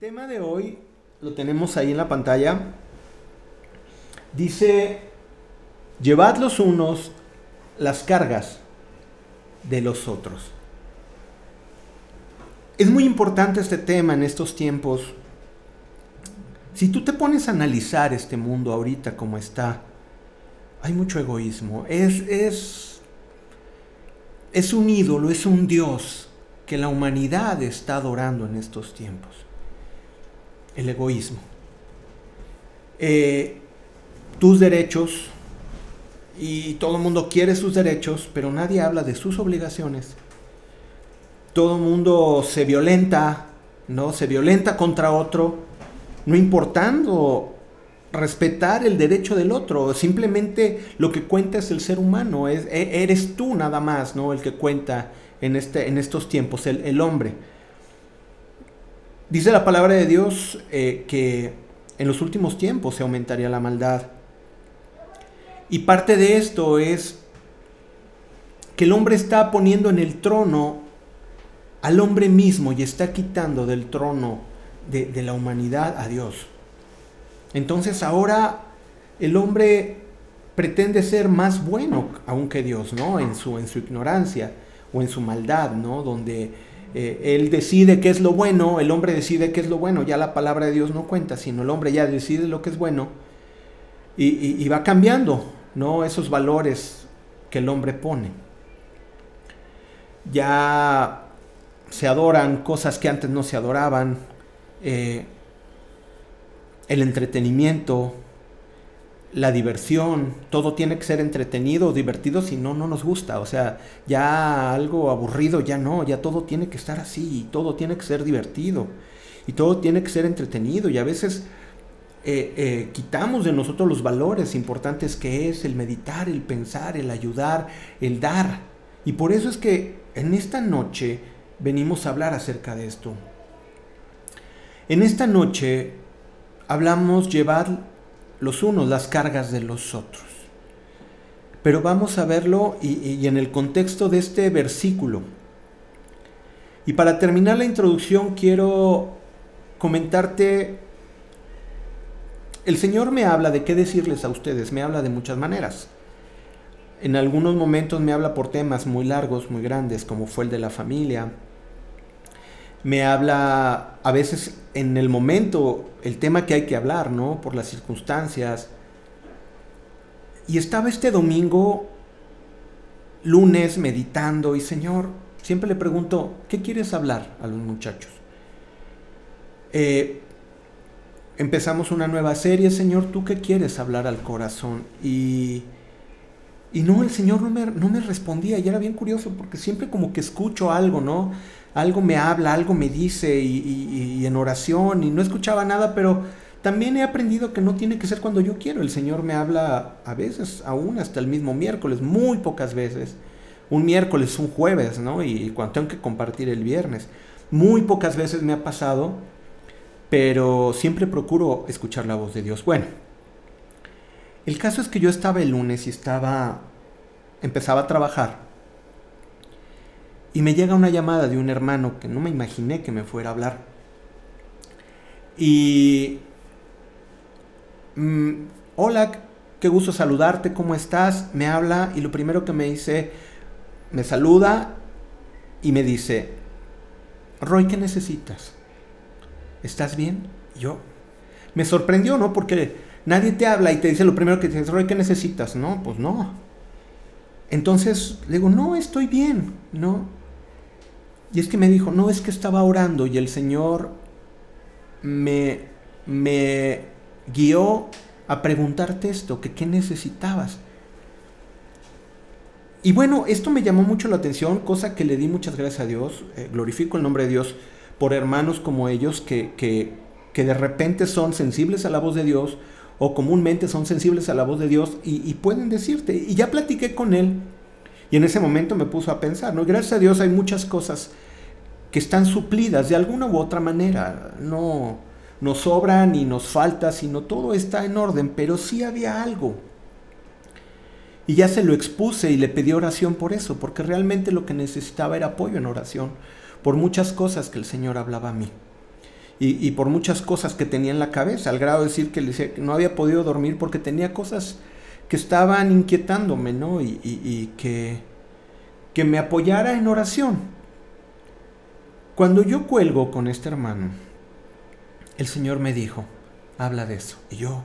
tema de hoy lo tenemos ahí en la pantalla. Dice, llevad los unos las cargas de los otros. Es muy importante este tema en estos tiempos. Si tú te pones a analizar este mundo ahorita como está, hay mucho egoísmo. Es, es, es un ídolo, es un Dios que la humanidad está adorando en estos tiempos el egoísmo. Eh, tus derechos, y todo el mundo quiere sus derechos, pero nadie habla de sus obligaciones. Todo el mundo se violenta, ¿no? Se violenta contra otro, no importando respetar el derecho del otro. Simplemente lo que cuenta es el ser humano, es, e, eres tú nada más, ¿no? El que cuenta en, este, en estos tiempos, el, el hombre. Dice la palabra de Dios eh, que en los últimos tiempos se aumentaría la maldad. Y parte de esto es que el hombre está poniendo en el trono al hombre mismo y está quitando del trono de, la humanidad a Dios. Entonces ahora el hombre pretende ser más bueno aún que Dios, ¿no? En su, en su ignorancia o en su maldad, ¿no? Donde eh, él decide qué es lo bueno, el hombre decide qué es lo bueno, ya la palabra de Dios no cuenta, sino el hombre ya decide lo que es bueno y, va cambiando ¿no? esos valores que el hombre pone. Ya se adoran cosas que antes no se adoraban, eh, el entretenimiento, la diversión, todo tiene que ser entretenido, divertido, si no, no nos gusta. O sea, ya algo aburrido, ya no, ya todo tiene que estar así, y todo tiene que ser divertido, y todo tiene que ser entretenido, y a veces eh, eh, quitamos de nosotros los valores importantes que es el meditar, el pensar, el ayudar, el dar. Y por eso es que en esta noche venimos a hablar acerca de esto. En esta noche hablamos llevar los unos las cargas de los otros. Pero vamos a verlo y, en el contexto de este versículo. Y para terminar la introducción quiero comentarte, el Señor me habla de qué decirles a ustedes, me habla de muchas maneras. En algunos momentos me habla por temas muy largos, muy grandes, como fue el de la familia, me habla a veces en el momento el tema que hay que hablar, ¿no? Por las circunstancias. Y estaba este domingo, lunes, meditando y Señor, siempre le pregunto, ¿qué quieres hablar a los muchachos? Eh, empezamos una nueva serie, Señor, ¿tú qué quieres hablar al corazón? Y, y no, el Señor no me, no me respondía y era bien curioso porque siempre como que escucho algo, ¿no? Algo me habla, algo me dice y, en oración y no escuchaba nada, pero también he aprendido que no tiene que ser cuando yo quiero. El Señor me habla a veces, aún hasta el mismo miércoles, muy pocas veces. Un miércoles, un jueves, ¿no? Y cuando tengo que compartir el viernes. Muy pocas veces me ha pasado, pero siempre procuro escuchar la voz de Dios. Bueno, el caso es que yo estaba el lunes y estaba, empezaba a trabajar y me llega una llamada de un hermano que no me imaginé que me fuera a hablar. Y... Mm, hola, qué gusto saludarte, ¿cómo estás? Me habla y lo primero que me dice, me saluda y me dice, Roy, ¿qué necesitas? ¿Estás bien? yo me sorprendió, ¿no? Porque nadie te habla y te dice lo primero que te dice, Roy, ¿qué necesitas? No, pues no. Entonces le digo, no, estoy bien, ¿no? Y es que me dijo, no, es que estaba orando y el Señor me, me guió a preguntarte esto, que qué necesitabas. Y bueno, esto me llamó mucho la atención, cosa que le di muchas gracias a Dios, eh, glorifico el nombre de Dios por hermanos como ellos que, que, que, de repente son sensibles a la voz de Dios o comúnmente son sensibles a la voz de Dios y, y pueden decirte, y ya platiqué con él y en ese momento me puso a pensar, ¿no? Gracias a Dios hay muchas cosas que están suplidas de alguna u otra manera. No nos sobra ni nos falta, sino todo está en orden, pero sí había algo. Y ya se lo expuse y le pedí oración por eso, porque realmente lo que necesitaba era apoyo en oración, por muchas cosas que el Señor hablaba a mí. y, por muchas cosas que tenía en la cabeza, al grado de decir que no había podido dormir porque tenía cosas que estaban inquietándome, ¿no? Y, que, que me apoyara en oración. Cuando yo cuelgo con este hermano, el Señor me dijo, habla de eso. Y yo,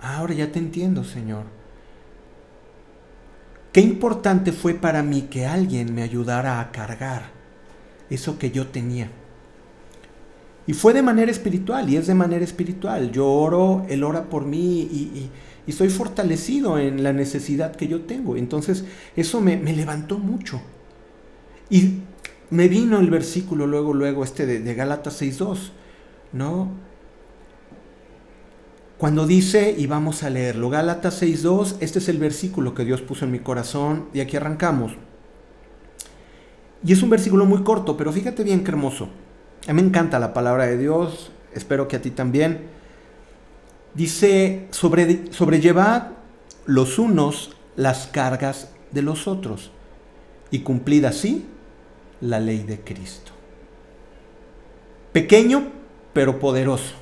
ahora ya te entiendo, Señor. Qué importante fue para mí que alguien me ayudara a cargar eso que yo tenía. Y fue de manera espiritual, y es de manera espiritual. Yo oro, Él ora por mí y, y, soy fortalecido en la necesidad que yo tengo. Entonces, eso me, me, levantó mucho. Y me vino el versículo luego, luego, este de, de Gálatas 6.2, ¿no? Cuando dice, y vamos a leerlo, Gálatas 6.2, este es el versículo que Dios puso en mi corazón, y aquí arrancamos. Y es un versículo muy corto, pero fíjate bien qué hermoso. A mí me encanta la palabra de Dios, espero que a ti también. Dice, sobre, sobrellevad los unos las cargas de los otros y cumplid así la ley de Cristo. Pequeño, pero poderoso.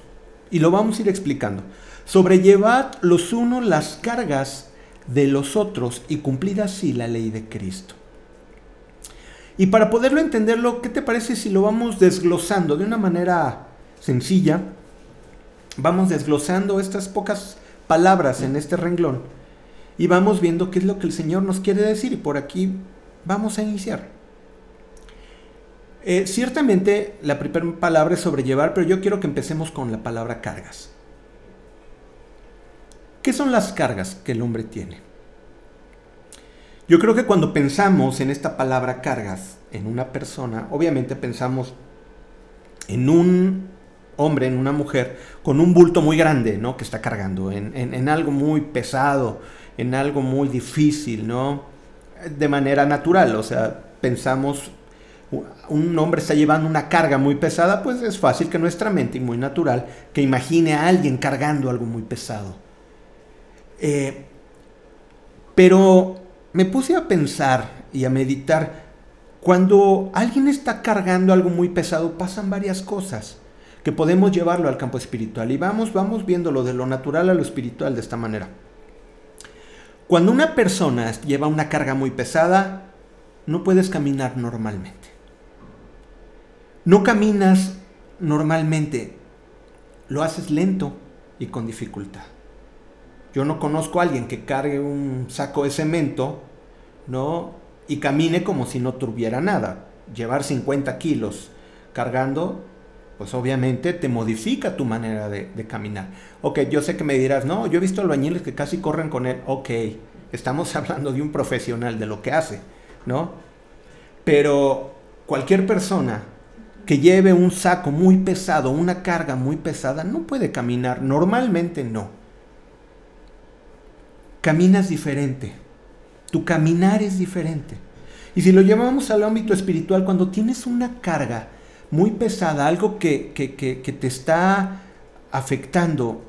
Y lo vamos a ir explicando. Sobrellevad los unos las cargas de los otros y cumplid así la ley de Cristo. Y para poderlo entenderlo, ¿qué te parece si lo vamos desglosando de una manera sencilla? Vamos desglosando estas pocas palabras en este renglón y vamos viendo qué es lo que el Señor nos quiere decir y por aquí vamos a iniciar. Eh, ciertamente la primera palabra es sobrellevar, pero yo quiero que empecemos con la palabra cargas. ¿Qué son las cargas que el hombre tiene? Yo creo que cuando pensamos en esta palabra cargas en una persona, obviamente pensamos en un hombre, en una mujer, con un bulto muy grande, ¿no? Que está cargando, en, algo muy pesado, en algo muy difícil, ¿no? De manera natural, o sea, pensamos, un hombre está llevando una carga muy pesada, pues es fácil que nuestra mente, y muy natural, que imagine a alguien cargando algo muy pesado. Eh, pero me puse a pensar y a meditar, cuando alguien está cargando algo muy pesado, pasan varias cosas que podemos llevarlo al campo espiritual. Y vamos, vamos viéndolo de lo natural a lo espiritual de esta manera. Cuando una persona lleva una carga muy pesada, no puedes caminar normalmente. No caminas normalmente, lo haces lento y con dificultad. Yo no conozco a alguien que cargue un saco de cemento, ¿no? Y camine como si no tuviera nada. Llevar 50 kilos cargando, pues obviamente te modifica tu manera de, caminar. Ok, yo sé que me dirás, no, yo he visto albañiles que casi corren con él. Ok, estamos hablando de un profesional, de lo que hace, ¿no? Pero cualquier persona que lleve un saco muy pesado, una carga muy pesada, no puede caminar. Normalmente no caminas diferente. Tu caminar es diferente. Y si lo llevamos al ámbito espiritual, cuando tienes una carga muy pesada, algo que, que, te está afectando,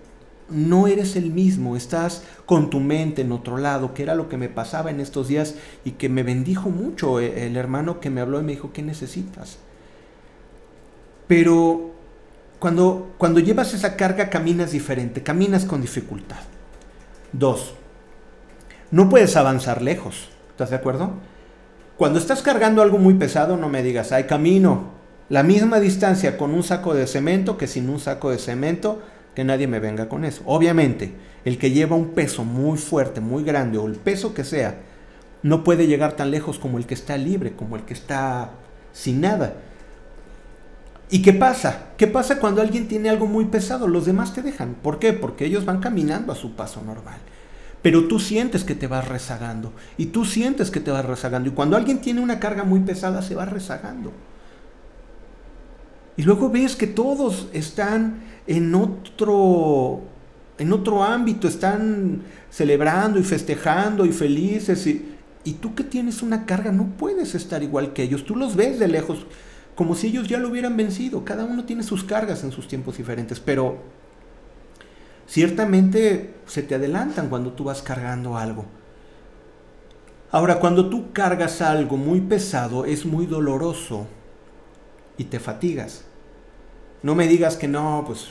no eres el mismo, estás con tu mente en otro lado, que era lo que me pasaba en estos días y que me bendijo mucho eh, el hermano que me habló y me dijo, ¿qué necesitas? Pero cuando, cuando llevas esa carga caminas diferente, caminas con dificultad. Dos, no puedes avanzar lejos. ¿Estás de acuerdo? Cuando estás cargando algo muy pesado, no me digas, hay camino. La misma distancia con un saco de cemento que sin un saco de cemento, que nadie me venga con eso. Obviamente, el que lleva un peso muy fuerte, muy grande, o el peso que sea, no puede llegar tan lejos como el que está libre, como el que está sin nada. ¿Y qué pasa? ¿Qué pasa cuando alguien tiene algo muy pesado? Los demás te dejan. ¿Por qué? Porque ellos van caminando a su paso normal. Pero tú sientes que te vas rezagando. Y tú sientes que te vas rezagando. Y cuando alguien tiene una carga muy pesada, se va rezagando. Y luego ves que todos están en otro, en otro ámbito, están celebrando y festejando y felices. Y, y tú que tienes una carga no puedes estar igual que ellos. Tú los ves de lejos como si ellos ya lo hubieran vencido. Cada uno tiene sus cargas en sus tiempos diferentes. Pero ciertamente se te adelantan cuando tú vas cargando algo. Ahora, cuando tú cargas algo muy pesado, es muy doloroso y te fatigas. No me digas que no, pues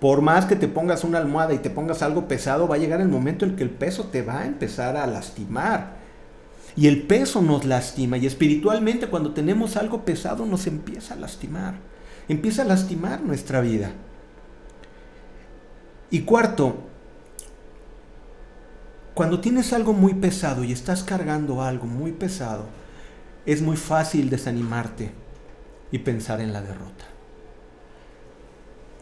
por más que te pongas una almohada y te pongas algo pesado, va a llegar el momento en que el peso te va a empezar a lastimar. Y el peso nos lastima. Y espiritualmente cuando tenemos algo pesado nos empieza a lastimar. Empieza a lastimar nuestra vida. Y cuarto, cuando tienes algo muy pesado y estás cargando algo muy pesado, es muy fácil desanimarte y pensar en la derrota.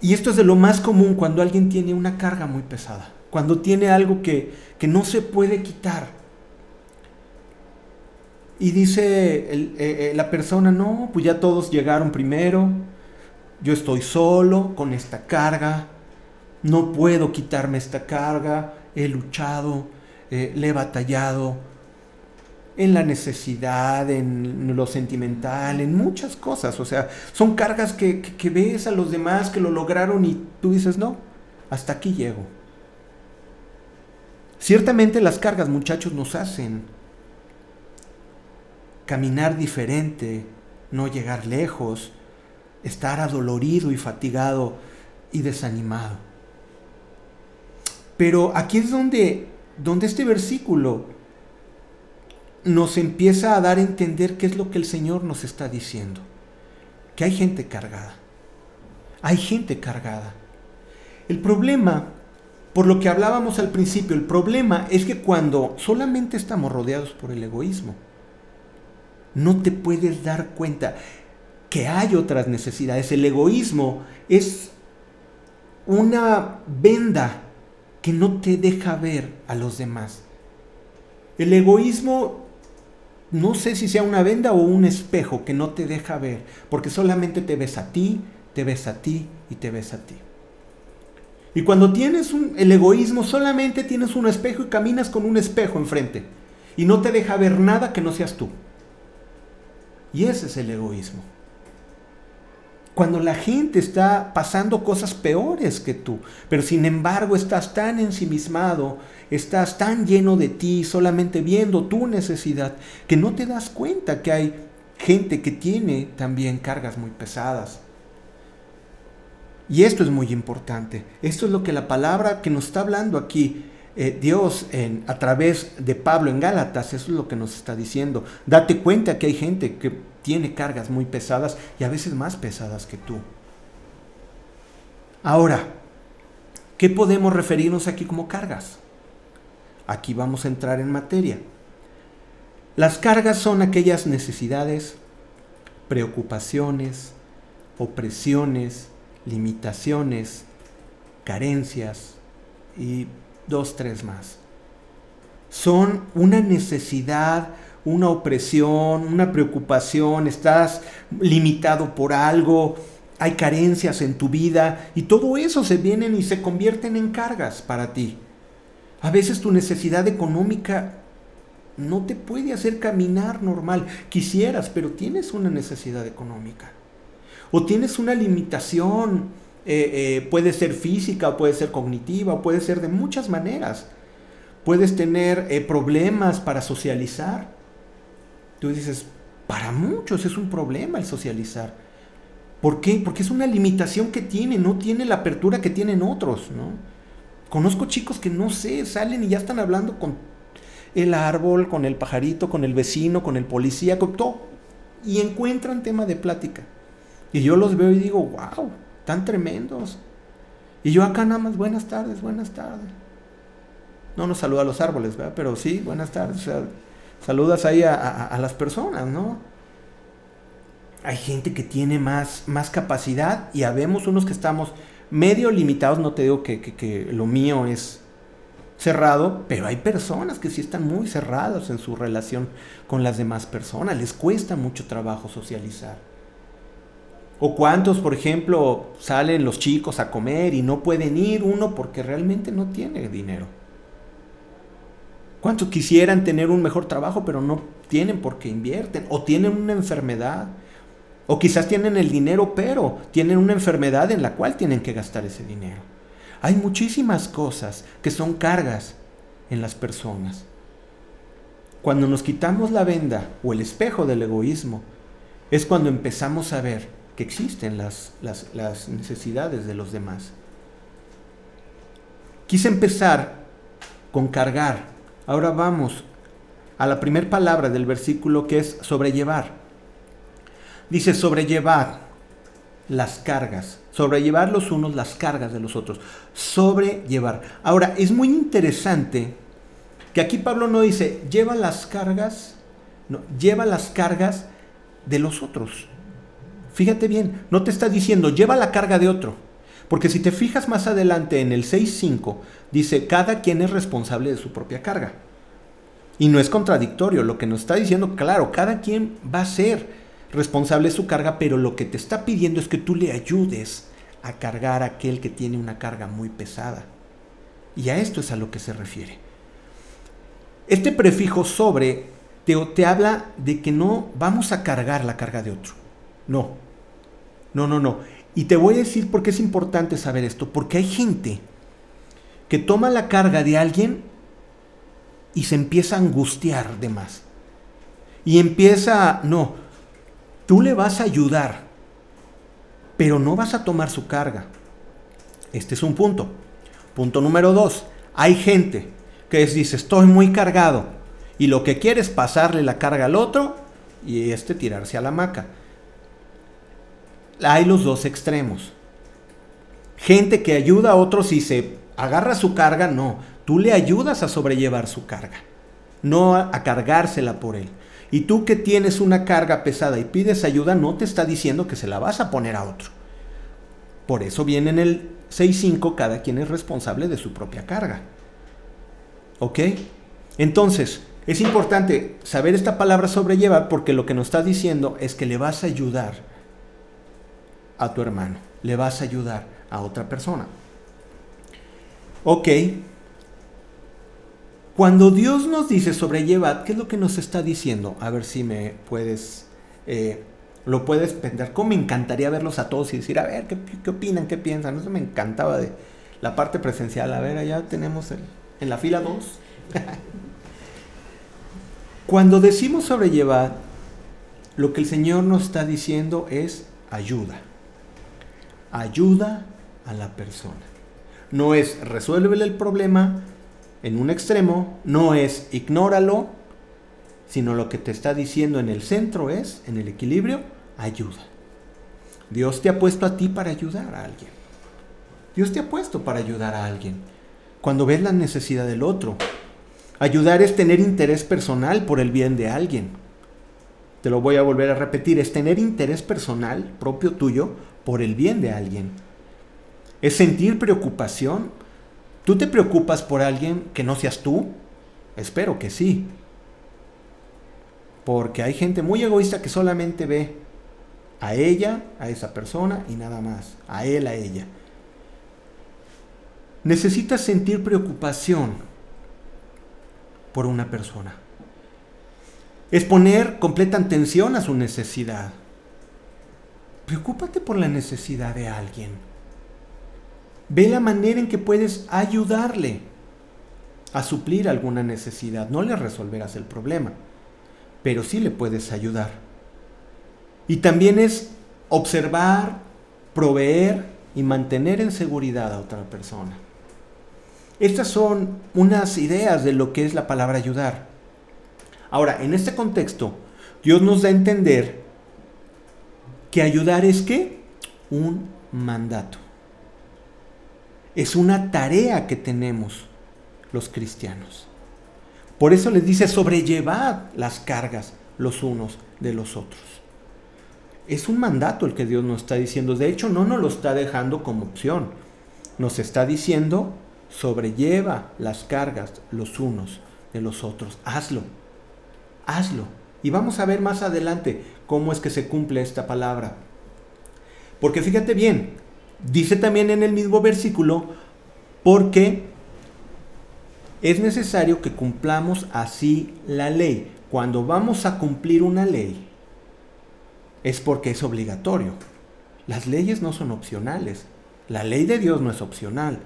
Y esto es de lo más común cuando alguien tiene una carga muy pesada, cuando tiene algo que, no se puede quitar. Y dice eh, eh, la persona, no, pues ya todos llegaron primero, yo estoy solo con esta carga, no puedo quitarme esta carga, he luchado, eh, le he batallado, en la necesidad, en lo sentimental, en muchas cosas. O sea, son cargas que, ves a los demás que lo lograron y tú dices, no, hasta aquí llego. Ciertamente las cargas, muchachos, nos hacen caminar diferente, no llegar lejos, estar adolorido y fatigado y desanimado. Pero aquí es donde, donde este versículo nos empieza a dar a entender qué es lo que el Señor nos está diciendo. Que hay gente cargada. Hay gente cargada. El problema, por lo que hablábamos al principio, el problema es que cuando solamente estamos rodeados por el egoísmo, no te puedes dar cuenta que hay otras necesidades. El egoísmo es una venda que no te deja ver a los demás. El egoísmo no sé si sea una venda o un espejo que no te deja ver, porque solamente te ves a ti, te ves a ti y te ves a ti. Y cuando tienes el egoísmo, solamente tienes un espejo y caminas con un espejo enfrente. Y no te deja ver nada que no seas tú. Y ese es el egoísmo. Cuando la gente está pasando cosas peores que tú, pero sin embargo estás tan ensimismado estás tan lleno de ti, solamente viendo tu necesidad, que no te das cuenta que hay gente que tiene también cargas muy pesadas. Y esto es muy importante. Esto es lo que la palabra que nos está hablando aquí, eh, Dios en, a través de Pablo en Gálatas, eso es lo que nos está diciendo. Date cuenta que hay gente que tiene cargas muy pesadas y a veces más pesadas que tú. Ahora, ¿qué podemos referirnos aquí como cargas? Aquí vamos a entrar en materia. Las cargas son aquellas necesidades, preocupaciones, opresiones, limitaciones, carencias y dos, tres más. Son una necesidad, una opresión, una preocupación, estás limitado por algo, hay carencias en tu vida y todo eso se vienen y se convierten en cargas para ti. A veces tu necesidad económica no te puede hacer caminar normal. Quisieras, pero tienes una necesidad económica. O tienes una limitación, eh, eh, puede ser física, puede ser cognitiva, puede ser de muchas maneras. Puedes tener eh, problemas para socializar. Tú dices, para muchos es un problema el socializar. ¿Por qué? Porque es una limitación que tiene, no tiene la apertura que tienen otros, ¿no? Conozco chicos que no sé, salen y ya están hablando con el árbol, con el pajarito, con el vecino, con el policía, con todo. Y encuentran tema de plática. Y yo los veo y digo, wow, tan tremendos. Y yo acá nada más, buenas tardes, buenas tardes. No nos saluda a los árboles, ¿verdad? Pero sí, buenas tardes. O sea, saludas ahí a, las personas, ¿no? Hay gente que tiene más, más capacidad y habemos unos que estamos medio limitados, no te digo que, lo mío es cerrado, pero hay personas que sí están muy cerradas en su relación con las demás personas, les cuesta mucho trabajo socializar. O cuántos, por ejemplo, salen los chicos a comer y no pueden ir uno porque realmente no tiene dinero. ¿Cuántos quisieran tener un mejor trabajo pero no tienen porque invierten? O tienen una enfermedad o quizás tienen el dinero, pero tienen una enfermedad en la cual tienen que gastar ese dinero. Hay muchísimas cosas que son cargas en las personas. Cuando nos quitamos la venda o el espejo del egoísmo, es cuando empezamos a ver que existen las, las necesidades de los demás. Quise empezar con cargar. Ahora vamos a la primera palabra del versículo que es sobrellevar. Dice sobrellevar las cargas, sobrellevar los unos las cargas de los otros, sobrellevar. Ahora, es muy interesante que aquí Pablo no dice lleva las cargas, no, lleva las cargas de los otros. Fíjate bien, no te está diciendo lleva la carga de otro. Porque si te fijas más adelante en el 6.5, dice, cada quien es responsable de su propia carga. Y no es contradictorio, lo que nos está diciendo, claro, cada quien va a ser responsable de su carga, pero lo que te está pidiendo es que tú le ayudes a cargar a aquel que tiene una carga muy pesada. Y a esto es a lo que se refiere. Este prefijo sobre te, te habla de que no vamos a cargar la carga de otro. No, no, no, no. Y te voy a decir por qué es importante saber esto. Porque hay gente que toma la carga de alguien y se empieza a angustiar de más. Y empieza, no, tú le vas a ayudar, pero no vas a tomar su carga. Este es un punto. Punto número dos, hay gente que dice, estoy muy cargado y lo que quiere es pasarle la carga al otro y este tirarse a la hamaca hay los dos extremos. Gente que ayuda a otros y se agarra su carga, no. Tú le ayudas a sobrellevar su carga, no a, cargársela por él. Y tú que tienes una carga pesada y pides ayuda, no te está diciendo que se la vas a poner a otro. Por eso viene en el 6.5, cada quien es responsable de su propia carga. ¿Ok? Entonces, es importante saber esta palabra sobrellevar porque lo que nos está diciendo es que le vas a ayudar a tu hermano, le vas a ayudar a otra persona. Ok, cuando Dios nos dice sobrellevad, ¿qué es lo que nos está diciendo? A ver si me puedes, eh, lo puedes pensar. ¿Cómo me encantaría verlos a todos y decir, a ver, ¿qué, opinan? ¿Qué piensan? Eso me encantaba de la parte presencial. A ver, allá tenemos el, en la fila 2. Cuando decimos sobrellevad, lo que el Señor nos está diciendo es ayuda ayuda a la persona. No es resuélvele el problema en un extremo, no es ignóralo, sino lo que te está diciendo en el centro es, en el equilibrio, ayuda. Dios te ha puesto a ti para ayudar a alguien. Dios te ha puesto para ayudar a alguien. Cuando ves la necesidad del otro. Ayudar es tener interés personal por el bien de alguien. Te lo voy a volver a repetir, es tener interés personal propio tuyo por el bien de alguien. Es sentir preocupación. ¿Tú te preocupas por alguien que no seas tú? Espero que sí. Porque hay gente muy egoísta que solamente ve a ella, a esa persona y nada más. A él, a ella. Necesitas sentir preocupación por una persona. Es poner completa atención a su necesidad. Preocúpate por la necesidad de alguien. Ve la manera en que puedes ayudarle a suplir alguna necesidad. No le resolverás el problema, pero sí le puedes ayudar. Y también es observar, proveer y mantener en seguridad a otra persona. Estas son unas ideas de lo que es la palabra ayudar. Ahora, en este contexto, Dios nos da a entender que ayudar es que un mandato. Es una tarea que tenemos los cristianos. Por eso les dice sobrellevad las cargas los unos de los otros. Es un mandato el que Dios nos está diciendo. De hecho, no nos lo está dejando como opción. Nos está diciendo sobrelleva las cargas los unos de los otros. Hazlo. Hazlo. Y vamos a ver más adelante cómo es que se cumple esta palabra. Porque fíjate bien, dice también en el mismo versículo, porque es necesario que cumplamos así la ley. Cuando vamos a cumplir una ley, es porque es obligatorio. Las leyes no son opcionales. La ley de Dios no es opcional.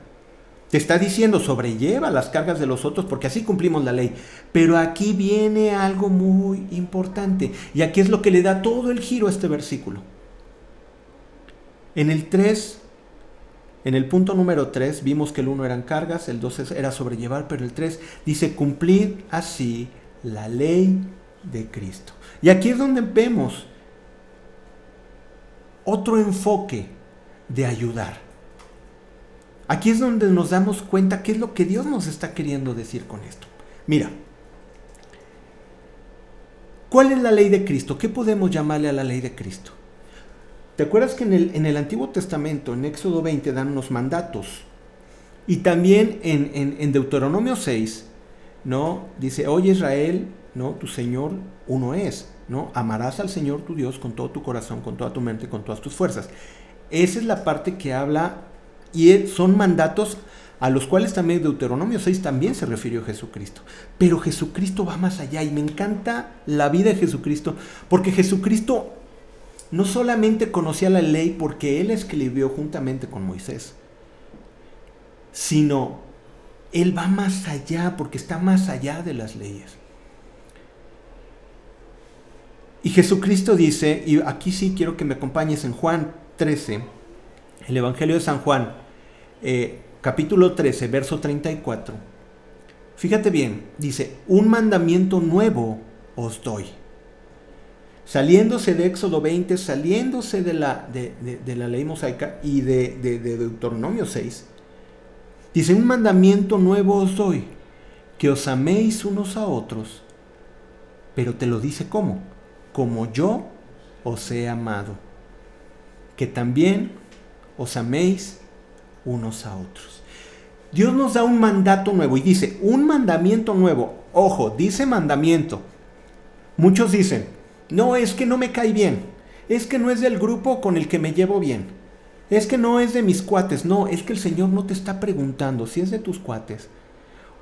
Te está diciendo, sobrelleva las cargas de los otros porque así cumplimos la ley. Pero aquí viene algo muy importante. Y aquí es lo que le da todo el giro a este versículo. En el 3, en el punto número 3, vimos que el 1 eran cargas, el 2 era sobrellevar, pero el 3 dice cumplir así la ley de Cristo. Y aquí es donde vemos otro enfoque de ayudar. Aquí es donde nos damos cuenta qué es lo que Dios nos está queriendo decir con esto. Mira, ¿cuál es la ley de Cristo? ¿Qué podemos llamarle a la ley de Cristo? ¿Te acuerdas que en el, en el Antiguo Testamento, en Éxodo 20, dan unos mandatos? Y también en, en, Deuteronomio 6, ¿no? Dice, oye Israel, ¿no? Tu Señor uno es, ¿no? Amarás al Señor tu Dios con todo tu corazón, con toda tu mente, con todas tus fuerzas. Esa es la parte que habla y son mandatos a los cuales también Deuteronomio 6 también se refirió Jesucristo. Pero Jesucristo va más allá y me encanta la vida de Jesucristo porque Jesucristo no solamente conocía la ley porque él escribió juntamente con Moisés, sino él va más allá porque está más allá de las leyes. Y Jesucristo dice, y aquí sí quiero que me acompañes en Juan 13, el Evangelio de San Juan, eh, capítulo 13, verso 34. Fíjate bien, dice, un mandamiento nuevo os doy saliéndose de Éxodo 20, saliéndose de la, de, la ley mosaica y de, Deuteronomio 6, dice, un mandamiento nuevo os doy, que os améis unos a otros, pero te lo dice cómo, como yo os he amado, que también os améis unos a otros. Dios nos da un mandato nuevo y dice, un mandamiento nuevo, ojo, dice mandamiento. Muchos dicen, no, es que no me cae bien. Es que no es del grupo con el que me llevo bien. Es que no es de mis cuates. No, es que el Señor no te está preguntando si es de tus cuates.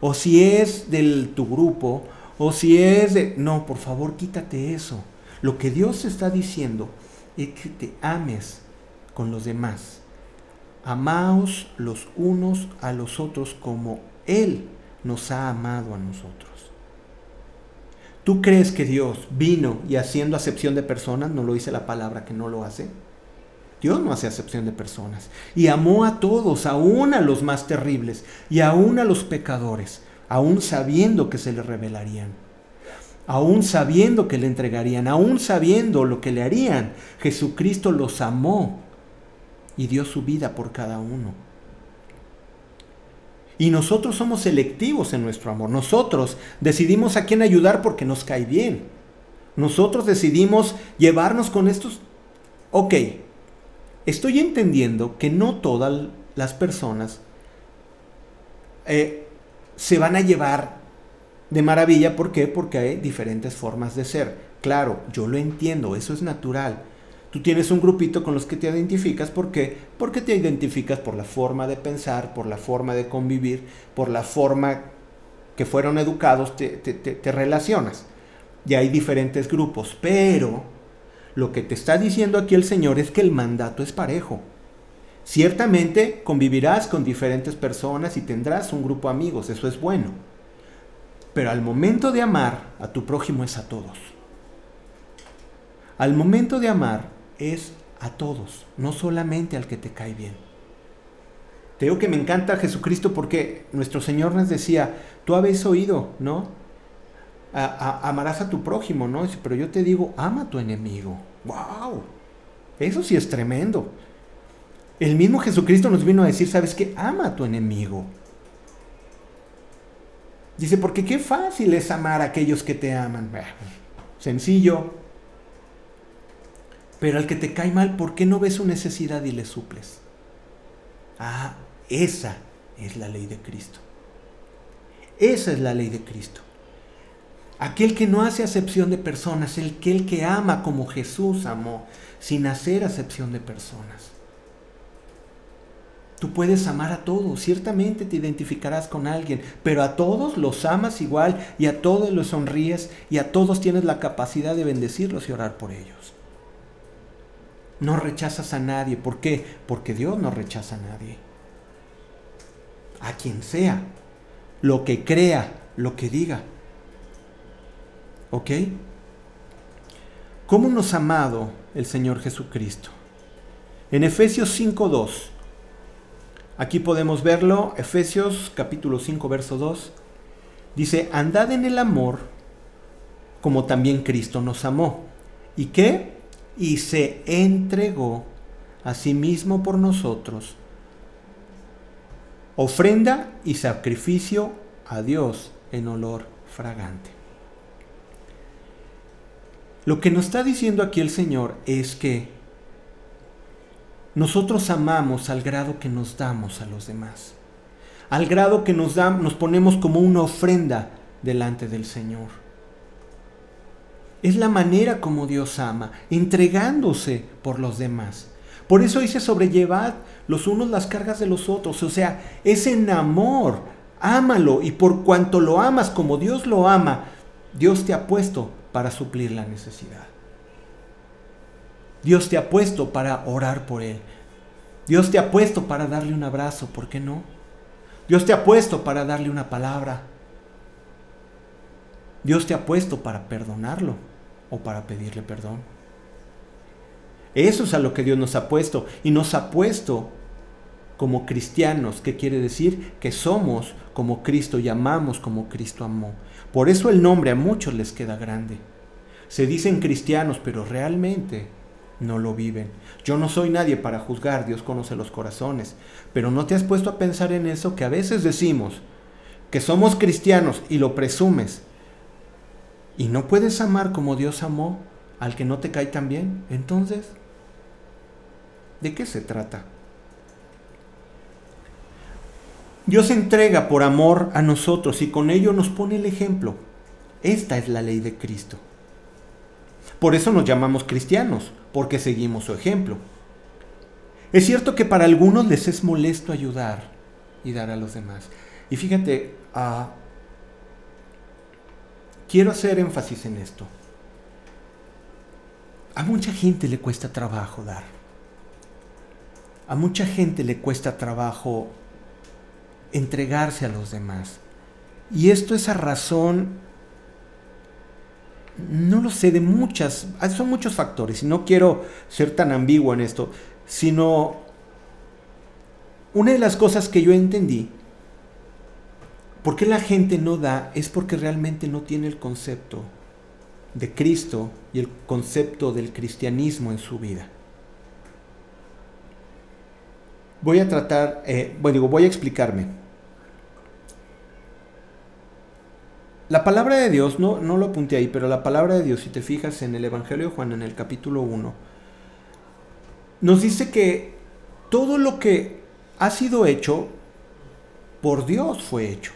O si es de tu grupo. O si es de... No, por favor, quítate eso. Lo que Dios está diciendo es que te ames con los demás. Amaos los unos a los otros como Él nos ha amado a nosotros. ¿Tú crees que Dios vino y haciendo acepción de personas, no lo dice la palabra que no lo hace? Dios no hace acepción de personas. Y amó a todos, aún a los más terribles, y aún a los pecadores, aún sabiendo que se le revelarían, aún sabiendo que le entregarían, aún sabiendo lo que le harían. Jesucristo los amó y dio su vida por cada uno. Y nosotros somos selectivos en nuestro amor. Nosotros decidimos a quién ayudar porque nos cae bien. Nosotros decidimos llevarnos con estos... Ok, estoy entendiendo que no todas las personas eh, se van a llevar de maravilla. ¿Por qué? Porque hay diferentes formas de ser. Claro, yo lo entiendo, eso es natural. Tú tienes un grupito con los que te identificas. ¿Por qué? Porque te identificas por la forma de pensar, por la forma de convivir, por la forma que fueron educados, te, te relacionas. Y hay diferentes grupos. Pero lo que te está diciendo aquí el Señor es que el mandato es parejo. Ciertamente convivirás con diferentes personas y tendrás un grupo de amigos, eso es bueno. Pero al momento de amar a tu prójimo es a todos. Al momento de amar es a todos, no solamente al que te cae bien. Te digo que me encanta Jesucristo porque nuestro Señor nos decía, tú habéis oído, ¿no? amarás a tu prójimo, ¿no? Pero yo te digo, ama a tu enemigo. ¡Wow! Eso sí es tremendo. El mismo Jesucristo nos vino a decir, ¿sabes qué? Ama a tu enemigo. Dice, porque qué fácil es amar a aquellos que te aman. sencillo, pero al que te cae mal, ¿por qué no ves su necesidad y le suples? Ah, esa es la ley de Cristo. Esa es la ley de Cristo. Aquel que no hace acepción de personas, el que, el que ama como Jesús amó, sin hacer acepción de personas. Tú puedes amar a todos, ciertamente te identificarás con alguien, pero a todos los amas igual y a todos los sonríes y a todos tienes la capacidad de bendecirlos y orar por ellos. No rechazas a nadie. ¿Por qué? Porque Dios no rechaza a nadie. A quien sea. Lo que crea, lo que diga. ¿Ok? ¿Cómo nos ha amado el Señor Jesucristo? En Efesios 5.2, aquí podemos verlo, Efesios capítulo 5, verso 2, dice, andad en el amor como también Cristo nos amó. ¿Y qué? Y se entregó a sí mismo por nosotros, ofrenda y sacrificio a Dios en olor fragante. Lo que nos está diciendo aquí el Señor es que nosotros amamos al grado que nos damos a los demás, al grado que nos, nos ponemos como una ofrenda delante del Señor. Es la manera como Dios ama, entregándose por los demás. Por eso dice sobrellevad los unos las cargas de los otros. O sea, es en amor. Ámalo y por cuanto lo amas como Dios lo ama, Dios te ha puesto para suplir la necesidad. Dios te ha puesto para orar por Él. Dios te ha puesto para darle un abrazo, ¿por qué no? Dios te ha puesto para darle una palabra. Dios te ha puesto para perdonarlo o para pedirle perdón. Eso es a lo que Dios nos ha puesto y nos ha puesto como cristianos, que quiere decir que somos como Cristo y amamos como Cristo amó. Por eso el nombre a muchos les queda grande. Se dicen cristianos, pero realmente no lo viven. Yo no soy nadie para juzgar, Dios conoce los corazones, pero ¿no te has puesto a pensar en eso que a veces decimos que somos cristianos y lo presumes y no puedes amar como Dios amó al que no te cae tan bien? Entonces, ¿de qué se trata? Dios entrega por amor a nosotros y con ello nos pone el ejemplo. Esta es la ley de Cristo. Por eso nos llamamos cristianos, porque seguimos su ejemplo. Es cierto que para algunos les es molesto ayudar y dar a los demás. Y fíjate, ah, quiero hacer énfasis en esto. A mucha gente le cuesta trabajo dar. A mucha gente le cuesta trabajo entregarse a los demás. Y esto es a razón no lo sé, de muchas, ah, son muchos factores, y no quiero ser tan ambiguo en esto, sino una de las cosas que yo entendí, por qué la gente no da, es porque realmente no tiene el concepto de Cristo y el concepto del cristianismo en su vida. Voy a tratar, eh, bueno, digo, voy a explicarme. La palabra de Dios, no, no lo apunté ahí, pero la palabra de Dios, si te fijas en el Evangelio de Juan, en el capítulo 1, nos dice que todo lo que ha sido hecho por Dios fue hecho.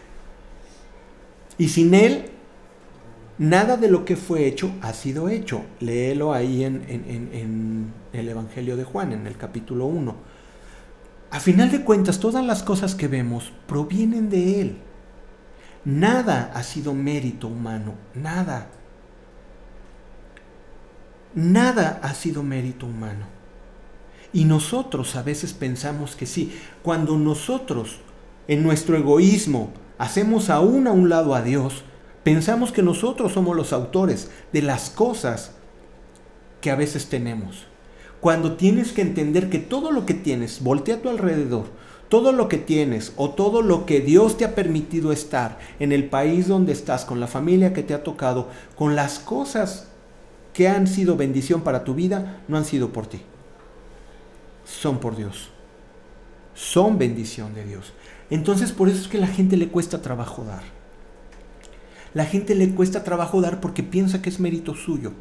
Y sin Él, nada de lo que fue hecho ha sido hecho. Léelo ahí en, en el Evangelio de Juan, en el capítulo 1. A final de cuentas, todas las cosas que vemos provienen de Él. Nada ha sido mérito humano, nada. Nada ha sido mérito humano. Y nosotros a veces pensamos que sí. Cuando nosotros, en nuestro egoísmo, hacemos aún a un lado a Dios, pensamos que nosotros somos los autores de las cosas que a veces tenemos. Cuando tienes que entender que todo lo que tienes, voltea a tu alrededor, todo lo que tienes o todo lo que Dios te ha permitido estar en el país donde estás, con la familia que te ha tocado, con las cosas que han sido bendición para tu vida, no han sido por ti. Son por Dios. Son bendición de Dios. Entonces por eso es que la gente le cuesta trabajo dar. La gente le cuesta trabajo dar porque piensa que es mérito suyo.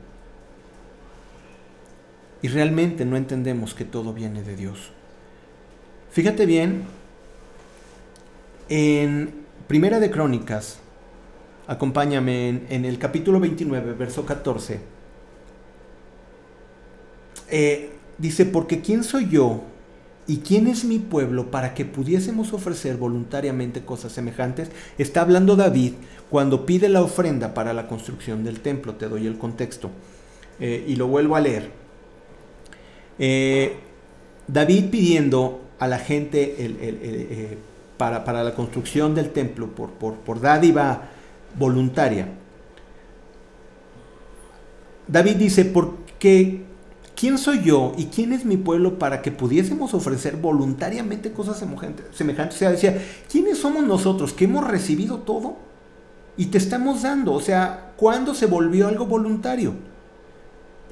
Y realmente no entendemos que todo viene de Dios. Fíjate bien, en Primera de Crónicas, acompáñame en, el capítulo 29, verso 14, eh, dice, porque ¿quién soy yo y quién es mi pueblo para que pudiésemos ofrecer voluntariamente cosas semejantes? Está hablando David cuando pide la ofrenda para la construcción del templo, te doy el contexto, eh, y lo vuelvo a leer. Eh, David pidiendo a la gente eh, para, la construcción del templo por, por, dádiva voluntaria. David dice, porque ¿quién soy yo y quién es mi pueblo para que pudiésemos ofrecer voluntariamente cosas semejantes? O sea, decía, ¿quiénes somos nosotros que hemos recibido todo y te estamos dando? O sea, ¿cuándo se volvió algo voluntario?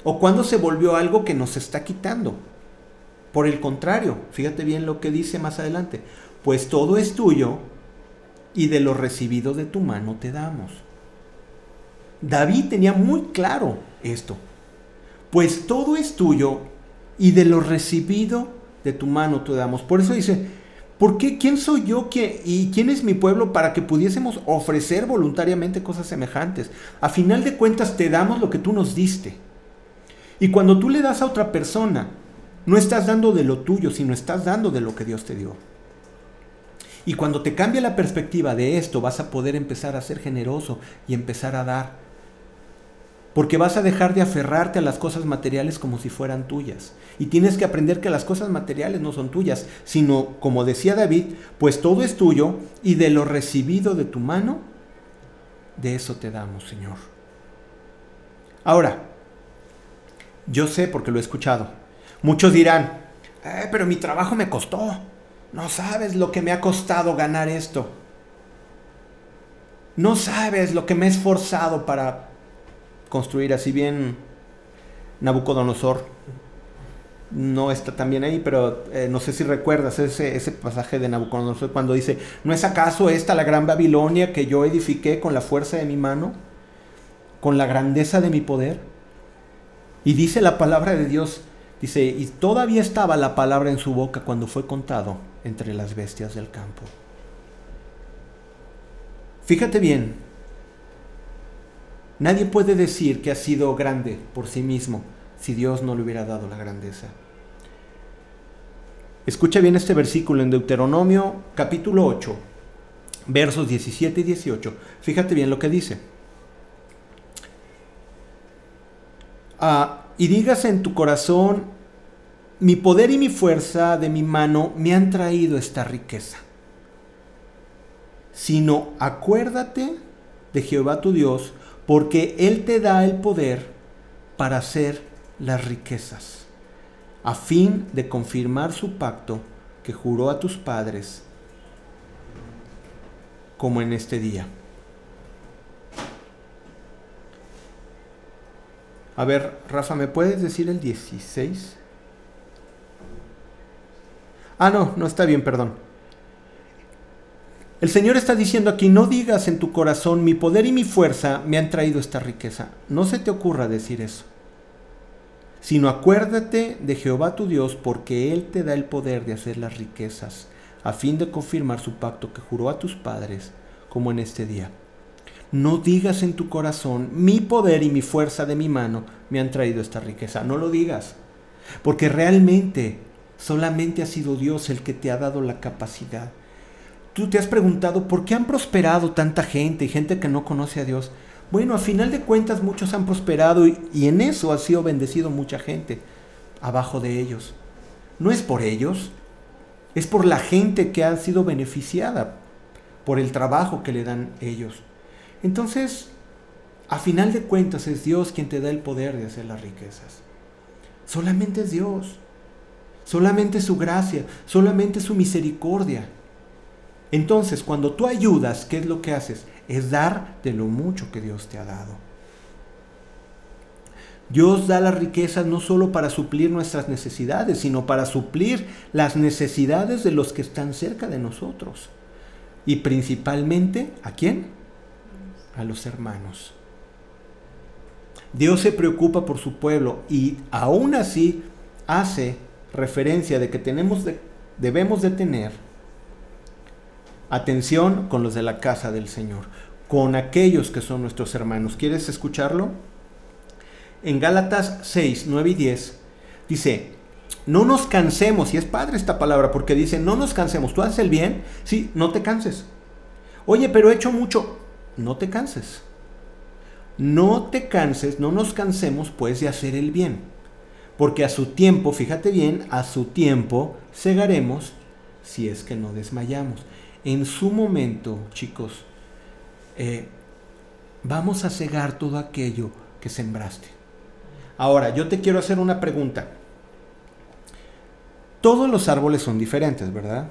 ¿O cuándo se volvió algo que nos está quitando? Por el contrario, fíjate bien lo que dice más adelante, pues todo es tuyo y de lo recibido de tu mano te damos. David tenía muy claro esto, pues todo es tuyo y de lo recibido de tu mano te damos. Por eso dice, ¿por qué? ¿Quién soy yo y quién es mi pueblo para que pudiésemos ofrecer voluntariamente cosas semejantes? A final de cuentas te damos lo que tú nos diste. Y cuando tú le das a otra persona, no estás dando de lo tuyo, sino estás dando de lo que Dios te dio. Y cuando te cambia la perspectiva de esto, vas a poder empezar a ser generoso y empezar a dar. Porque vas a dejar de aferrarte a las cosas materiales como si fueran tuyas. Y tienes que aprender que las cosas materiales no son tuyas, sino, como decía David, pues todo es tuyo y de lo recibido de tu mano, de eso te damos, Señor. Ahora, yo sé porque lo he escuchado Muchos dirán, eh, pero mi trabajo me costó. No sabes lo que me ha costado ganar esto. No sabes lo que me he esforzado para construir. Así bien, Nabucodonosor no está también ahí, pero eh, no sé si recuerdas ese, ese pasaje de Nabucodonosor cuando dice, ¿no es acaso esta la gran Babilonia que yo edifiqué con la fuerza de mi mano? ¿Con la grandeza de mi poder? Y dice la palabra de Dios, Dice, y todavía estaba la palabra en su boca cuando fue contado entre las bestias del campo. Fíjate bien, nadie puede decir que ha sido grande por sí mismo si Dios no le hubiera dado la grandeza. Escucha bien este versículo en Deuteronomio capítulo 8, versos 17 y 18. Fíjate bien lo que dice. Ah, y digas en tu corazón, mi poder y mi fuerza de mi mano me han traído esta riqueza. Sino acuérdate de Jehová tu Dios, porque Él te da el poder para hacer las riquezas, a fin de confirmar su pacto que juró a tus padres, como en este día. A ver, Rafa, ¿me puedes decir el 16? Ah, no, no está bien, perdón. El Señor está diciendo aquí, no digas en tu corazón, mi poder y mi fuerza me han traído esta riqueza. No se te ocurra decir eso. Sino acuérdate de Jehová tu Dios, porque Él te da el poder de hacer las riquezas, a fin de confirmar su pacto que juró a tus padres, como en este día. No digas en tu corazón, mi poder y mi fuerza de mi mano me han traído esta riqueza. No lo digas. Porque realmente solamente ha sido Dios el que te ha dado la capacidad. Tú te has preguntado por qué han prosperado tanta gente y gente que no conoce a Dios. Bueno, a final de cuentas muchos han prosperado y, en eso ha sido bendecido mucha gente abajo de ellos. No es por ellos, es por la gente que ha sido beneficiada por el trabajo que le dan ellos. Entonces, a final de cuentas es Dios quien te da el poder de hacer las riquezas. Solamente es Dios. Solamente su gracia, solamente su misericordia. Entonces, cuando tú ayudas, ¿qué es lo que haces? Es dar de lo mucho que Dios te ha dado. Dios da las riquezas no solo para suplir nuestras necesidades, sino para suplir las necesidades de los que están cerca de nosotros. Y principalmente, ¿a quién? a los hermanos. Dios se preocupa por su pueblo y aún así hace referencia de que tenemos debemos de tener atención con los de la casa del Señor, con aquellos que son nuestros hermanos. ¿Quieres escucharlo? En Gálatas 6, 9 y 10 dice, no nos cansemos, y es padre esta palabra porque dice, no nos cansemos, tú haces el bien, sí, no te canses. Oye, pero he hecho mucho, no te canses. No te canses, no nos cansemos pues de hacer el bien. Porque a su tiempo, fíjate bien, a su tiempo segaremos si es que no desmayamos. En su momento, chicos, eh, vamos a cegar todo aquello que sembraste. Ahora, yo te quiero hacer una pregunta. Todos los árboles son diferentes, ¿verdad?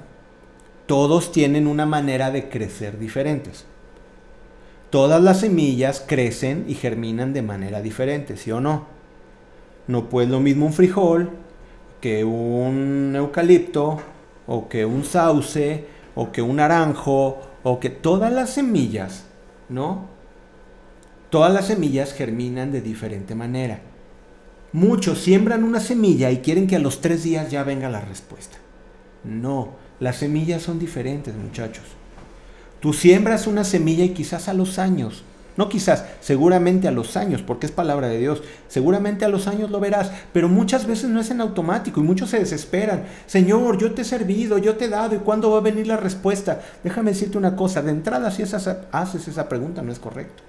Todos tienen una manera de crecer diferentes. Todas las semillas crecen y germinan de manera diferente, ¿sí o no? No puede lo mismo un frijol que un eucalipto o que un sauce o que un naranjo o que todas las semillas, ¿no? Todas las semillas germinan de diferente manera. Muchos siembran una semilla y quieren que a los tres días ya venga la respuesta. No, las semillas son diferentes, muchachos. Tú siembras una semilla y quizás a los años, no quizás, seguramente a los años, porque es palabra de Dios, seguramente a los años lo verás, pero muchas veces no es en automático y muchos se desesperan. Señor, yo te he servido, yo te he dado, ¿y cuándo va a venir la respuesta? Déjame decirte una cosa, de entrada si haces esa pregunta no es correcto.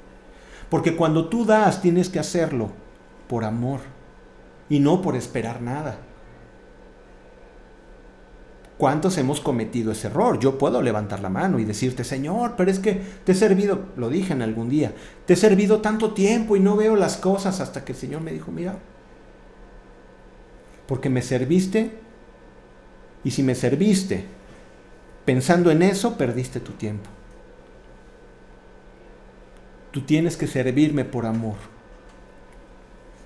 Porque cuando tú das, tienes que hacerlo por amor y no por esperar nada. ¿Cuántos hemos cometido ese error? Yo puedo levantar la mano y decirte, Señor, pero es que te he servido, lo dije en algún día, te he servido tanto tiempo y no veo las cosas hasta que el Señor me dijo, mira, porque me serviste y si me serviste pensando en eso, perdiste tu tiempo. Tú tienes que servirme por amor.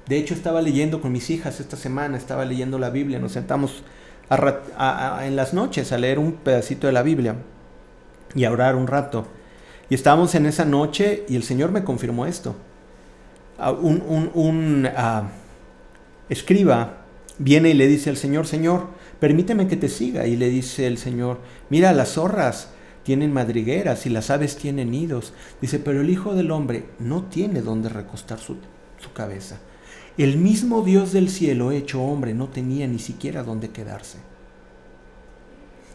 De hecho, estaba leyendo con mis hijas esta semana, estaba leyendo la Biblia, nos sentamos en las noches a leer un pedacito de la Biblia y a orar un rato. Y estábamos en esa noche y el Señor me confirmó esto. Un, un, escriba viene y le dice al Señor, Señor, permíteme que te siga. Y le dice el Señor, mira, las zorras tienen madrigueras y las aves tienen nidos. Dice, pero el Hijo del Hombre no tiene donde recostar su, su cabeza. El mismo Dios del cielo hecho hombre no tenía ni siquiera dónde quedarse.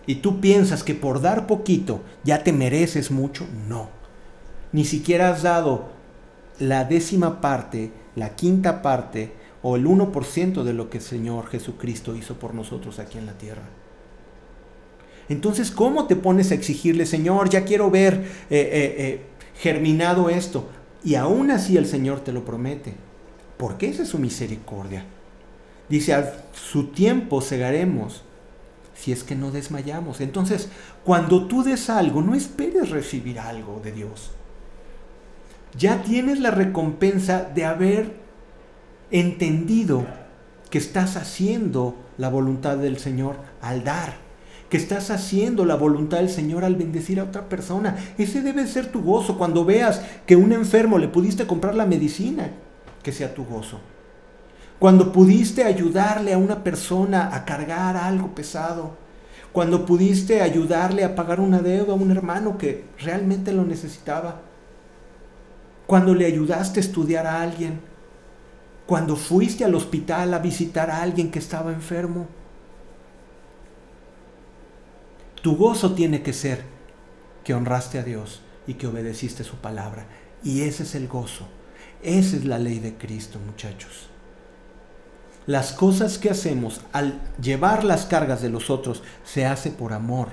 Y tú piensas que por dar poquito ya te mereces mucho. No. Ni siquiera has dado la décima parte, la quinta parte o el 1% de lo que el Señor Jesucristo hizo por nosotros aquí en la tierra. Entonces, ¿cómo te pones a exigirle, Señor, ya quiero ver eh, eh, eh, germinado esto? Y aún así el Señor te lo promete porque esa es su misericordia. Dice, a su tiempo cegaremos si es que no desmayamos. Entonces, cuando tú des algo, no esperes recibir algo de Dios. Ya tienes la recompensa de haber entendido que estás haciendo la voluntad del Señor al dar, que estás haciendo la voluntad del Señor al bendecir a otra persona. Ese debe ser tu gozo cuando veas que un enfermo le pudiste comprar la medicina que sea tu gozo. Cuando pudiste ayudarle a una persona a cargar algo pesado. Cuando pudiste ayudarle a pagar una deuda a un hermano que realmente lo necesitaba. Cuando le ayudaste a estudiar a alguien. Cuando fuiste al hospital a visitar a alguien que estaba enfermo. Tu gozo tiene que ser que honraste a Dios y que obedeciste su palabra. Y ese es el gozo esa es la ley de Cristo, muchachos. Las cosas que hacemos al llevar las cargas de los otros se hace por amor.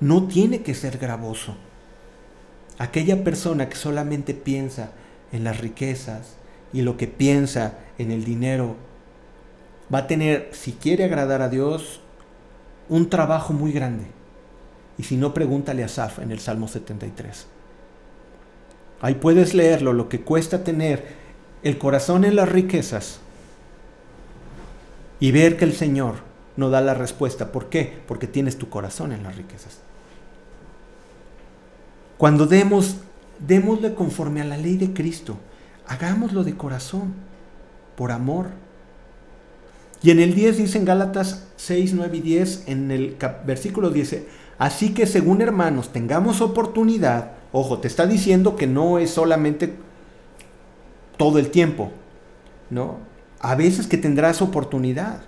No tiene que ser gravoso. Aquella persona que solamente piensa en las riquezas y lo que piensa en el dinero va a tener, si quiere agradar a Dios, un trabajo muy grande. Y si no, pregúntale a Saf en el Salmo 73. Ahí puedes leerlo, lo que cuesta tener el corazón en las riquezas y ver que el Señor no da la respuesta. ¿Por qué? Porque tienes tu corazón en las riquezas. Cuando demos, démosle conforme a la ley de Cristo. Hagámoslo de corazón, por amor. Y en el 10 dice en Gálatas 6, 9 y 10, en el versículo 10, así que según hermanos tengamos oportunidad, Ojo, te está diciendo que no es solamente todo el tiempo, ¿no? A veces que tendrás oportunidad.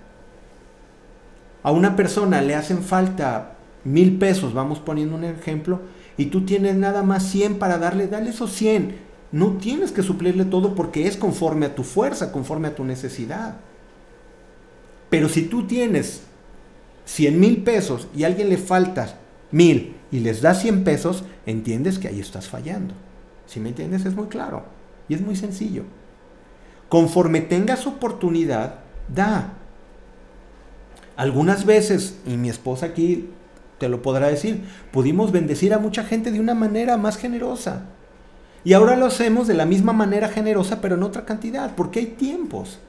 A una persona le hacen falta mil pesos, vamos poniendo un ejemplo, y tú tienes nada más 100 para darle, dale esos 100. No tienes que suplirle todo porque es conforme a tu fuerza, conforme a tu necesidad. Pero si tú tienes 100 mil pesos y a alguien le falta mil y les das 100 pesos, entiendes que ahí estás fallando. Si me entiendes, es muy claro y es muy sencillo. Conforme tengas oportunidad, da. Algunas veces, y mi esposa aquí te lo podrá decir, pudimos bendecir a mucha gente de una manera más generosa. Y ahora lo hacemos de la misma manera generosa, pero en otra cantidad, porque hay tiempos.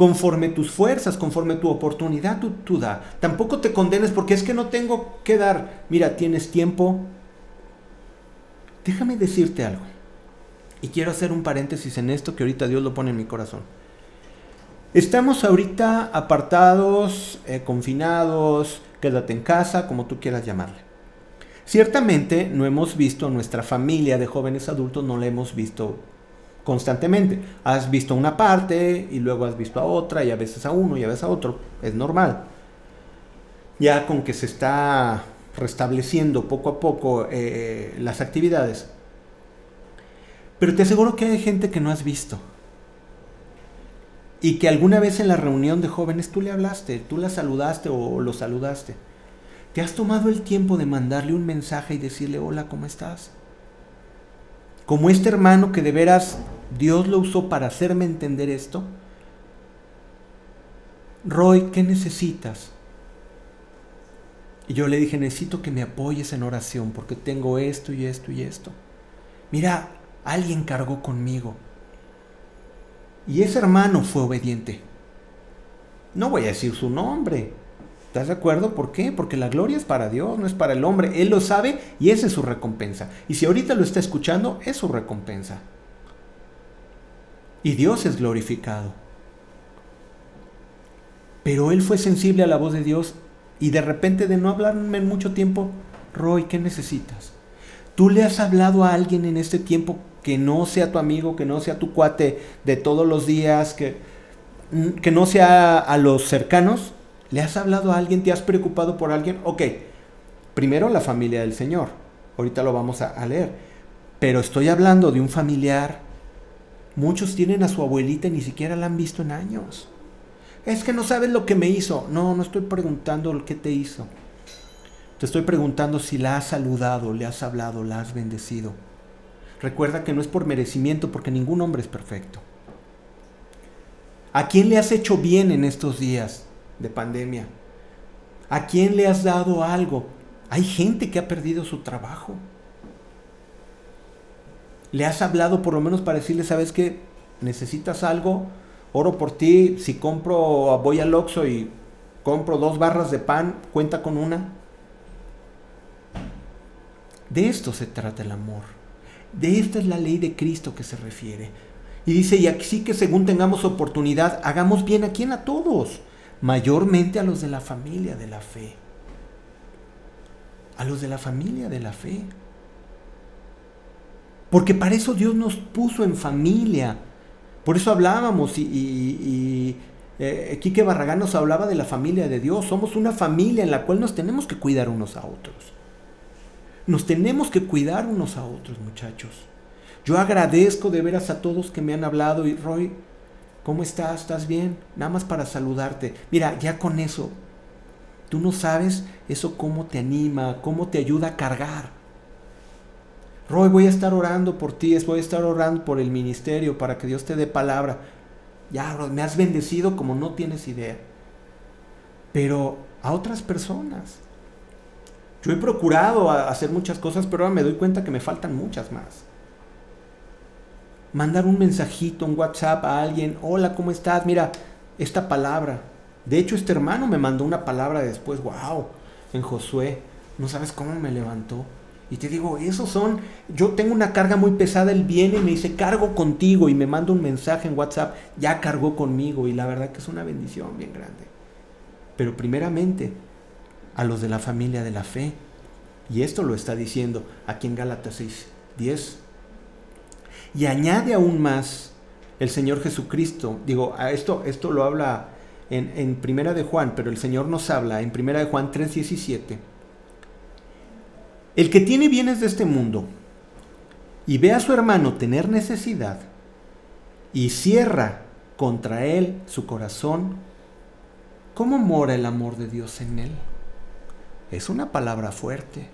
Conforme tus fuerzas, conforme tu oportunidad, tú, da. Tampoco te condenes porque es que no tengo que dar. Mira, tienes tiempo. Déjame decirte algo. Y quiero hacer un paréntesis en esto que ahorita Dios lo pone en mi corazón. Estamos ahorita apartados, eh, confinados, quédate en casa, como tú quieras llamarle. Ciertamente no hemos visto nuestra familia de jóvenes adultos, no la hemos visto constantemente. Has visto una parte y luego has visto a otra y a veces a uno y a veces a otro. Es normal. Ya con que se está restableciendo poco a poco eh, las actividades. Pero te aseguro que hay gente que no has visto y que alguna vez en la reunión de jóvenes tú le hablaste, tú la saludaste o lo saludaste. ¿Te has tomado el tiempo de mandarle un mensaje y decirle, hola, ¿cómo estás? Como este hermano que de veras Dios lo usó para hacerme entender esto. Roy, ¿qué necesitas? Y yo le dije, necesito que me apoyes en oración porque tengo esto y esto y esto. Mira, alguien cargó conmigo. Y ese hermano fue obediente. No voy a decir su nombre. ¿Estás de acuerdo? ¿Por qué? Porque la gloria es para Dios, no es para el hombre. Él lo sabe y esa es su recompensa. Y si ahorita lo está escuchando, es su recompensa. Y Dios es glorificado. Pero él fue sensible a la voz de Dios y de repente de no hablarme en mucho tiempo, Roy, ¿qué necesitas? ¿Tú le has hablado a alguien en este tiempo que no sea tu amigo, que no sea tu cuate de todos los días, que, mm, que no sea a los cercanos. ¿Le has hablado a alguien? ¿Te has preocupado por alguien? Ok, primero la familia del Señor. Ahorita lo vamos a, a leer. Pero estoy hablando de un familiar. Muchos tienen a su abuelita y ni siquiera la han visto en años. Es que no sabes lo que me hizo. No, no estoy preguntando lo que te hizo. Te estoy preguntando si la has saludado, le has hablado, la has bendecido. Recuerda que no es por merecimiento, porque ningún hombre es perfecto. ¿A quién le has hecho bien en estos días de pandemia? ¿A quién le has dado algo? Hay gente que ha perdido su trabajo. ¿Le has hablado por lo menos para decirle, sabes que necesitas algo? Oro por ti, si compro, voy al Oxxo y compro dos barras de pan, cuenta con una. De esto se trata el amor. De esta es la ley de Cristo que se refiere. Y dice, y así que según tengamos oportunidad, hagamos bien a quien a todos, mayormente a los de la familia de la fe. A los de la familia de la fe. Porque para eso Dios nos puso en familia. Por eso hablábamos y, y, eh, Quique Barragán nos hablaba de la familia de Dios. Somos una familia en la cual nos tenemos que cuidar unos a otros. Nos tenemos que cuidar unos a otros, muchachos. Yo agradezco de veras a todos que me han hablado y Roy, ¿cómo estás? ¿Estás bien? Nada más para saludarte. Mira, ya con eso, tú no sabes eso cómo te anima, cómo te ayuda a cargar. Roy, voy a estar orando por ti, voy a estar orando por el ministerio para que Dios te dé palabra. Ya, Roy, me has bendecido como no tienes idea. Pero a otras personas. Yo he procurado hacer muchas cosas, pero ahora me doy cuenta que me faltan muchas más. Mandar un mensajito, un WhatsApp a alguien, hola, ¿cómo estás? Mira, esta palabra. De hecho, este hermano me mandó una palabra después, wow, en Josué. No sabes cómo me levantó. Y te digo, esos son, yo tengo una carga muy pesada, él viene y me dice, cargo contigo y me manda un mensaje en WhatsApp, ya cargó conmigo y la verdad que es una bendición bien grande. Pero primeramente, a los de la familia de la fe. Y esto lo está diciendo aquí en Gálatas 6, 10. Y añade aún más el Señor Jesucristo. Digo, a esto, esto lo habla en, en Primera de Juan, pero el Señor nos habla en Primera de Juan 3, 17. El que tiene bienes de este mundo y ve a su hermano tener necesidad y cierra contra él su corazón, ¿cómo mora el amor de Dios en él? Es una palabra fuerte.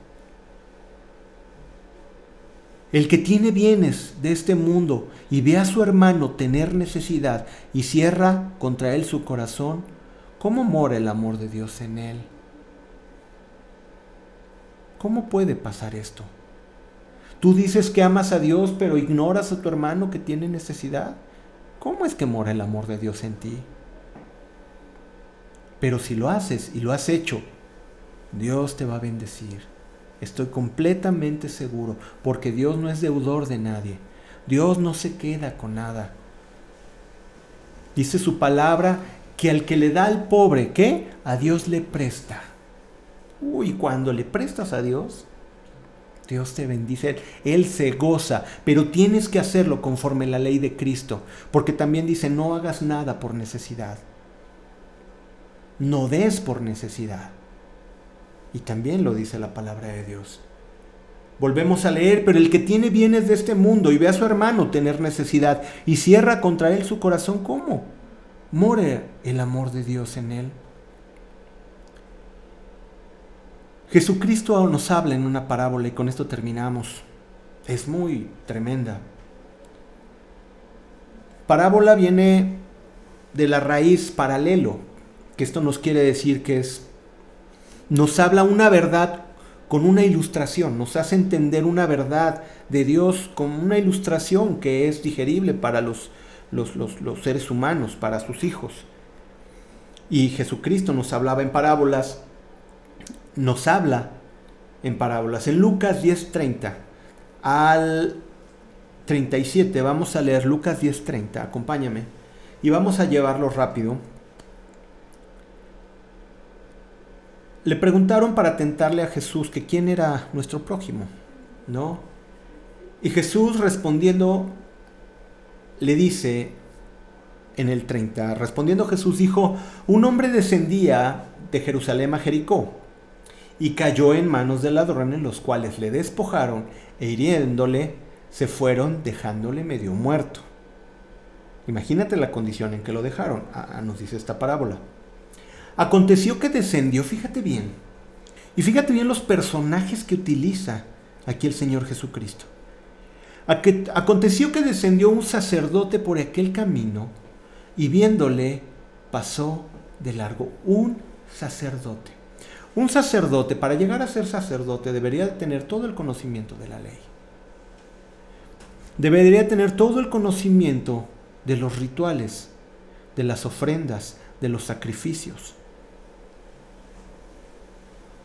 El que tiene bienes de este mundo y ve a su hermano tener necesidad y cierra contra él su corazón, ¿cómo mora el amor de Dios en él? ¿Cómo puede pasar esto? Tú dices que amas a Dios, pero ignoras a tu hermano que tiene necesidad. ¿Cómo es que mora el amor de Dios en ti? Pero si lo haces y lo has hecho, Dios te va a bendecir. Estoy completamente seguro, porque Dios no es deudor de nadie. Dios no se queda con nada. Dice su palabra que al que le da al pobre, ¿qué? A Dios le presta. Uy, cuando le prestas a Dios, Dios te bendice, Él se goza, pero tienes que hacerlo conforme la ley de Cristo, porque también dice, no hagas nada por necesidad, no des por necesidad. Y también lo dice la palabra de Dios. Volvemos a leer, pero el que tiene bienes de este mundo y ve a su hermano tener necesidad y cierra contra él su corazón, ¿cómo? More el amor de Dios en él. Jesucristo nos habla en una parábola y con esto terminamos. Es muy tremenda. Parábola viene de la raíz paralelo, que esto nos quiere decir que es, nos habla una verdad con una ilustración, nos hace entender una verdad de Dios con una ilustración que es digerible para los, los, los seres humanos, para sus hijos. Y Jesucristo nos hablaba en parábolas nos habla en parábolas. En Lucas 10:30 al 37, vamos a leer Lucas 10:30, acompáñame, y vamos a llevarlo rápido. Le preguntaron para tentarle a Jesús que quién era nuestro prójimo, ¿no? Y Jesús respondiendo le dice en el 30, respondiendo Jesús dijo, un hombre descendía de Jerusalén a Jericó y cayó en manos de ladrones, los cuales le despojaron e hiriéndole, se fueron dejándole medio muerto. Imagínate la condición en que lo dejaron, nos dice esta parábola. Aconteció que descendió, fíjate bien, y fíjate bien los personajes que utiliza aquí el Señor Jesucristo. Aconteció que descendió un sacerdote por aquel camino y viéndole pasó de largo. Un sacerdote. Un sacerdote, para llegar a ser sacerdote, debería tener todo el conocimiento de la ley. Debería tener todo el conocimiento de los rituales, de las ofrendas, de los sacrificios.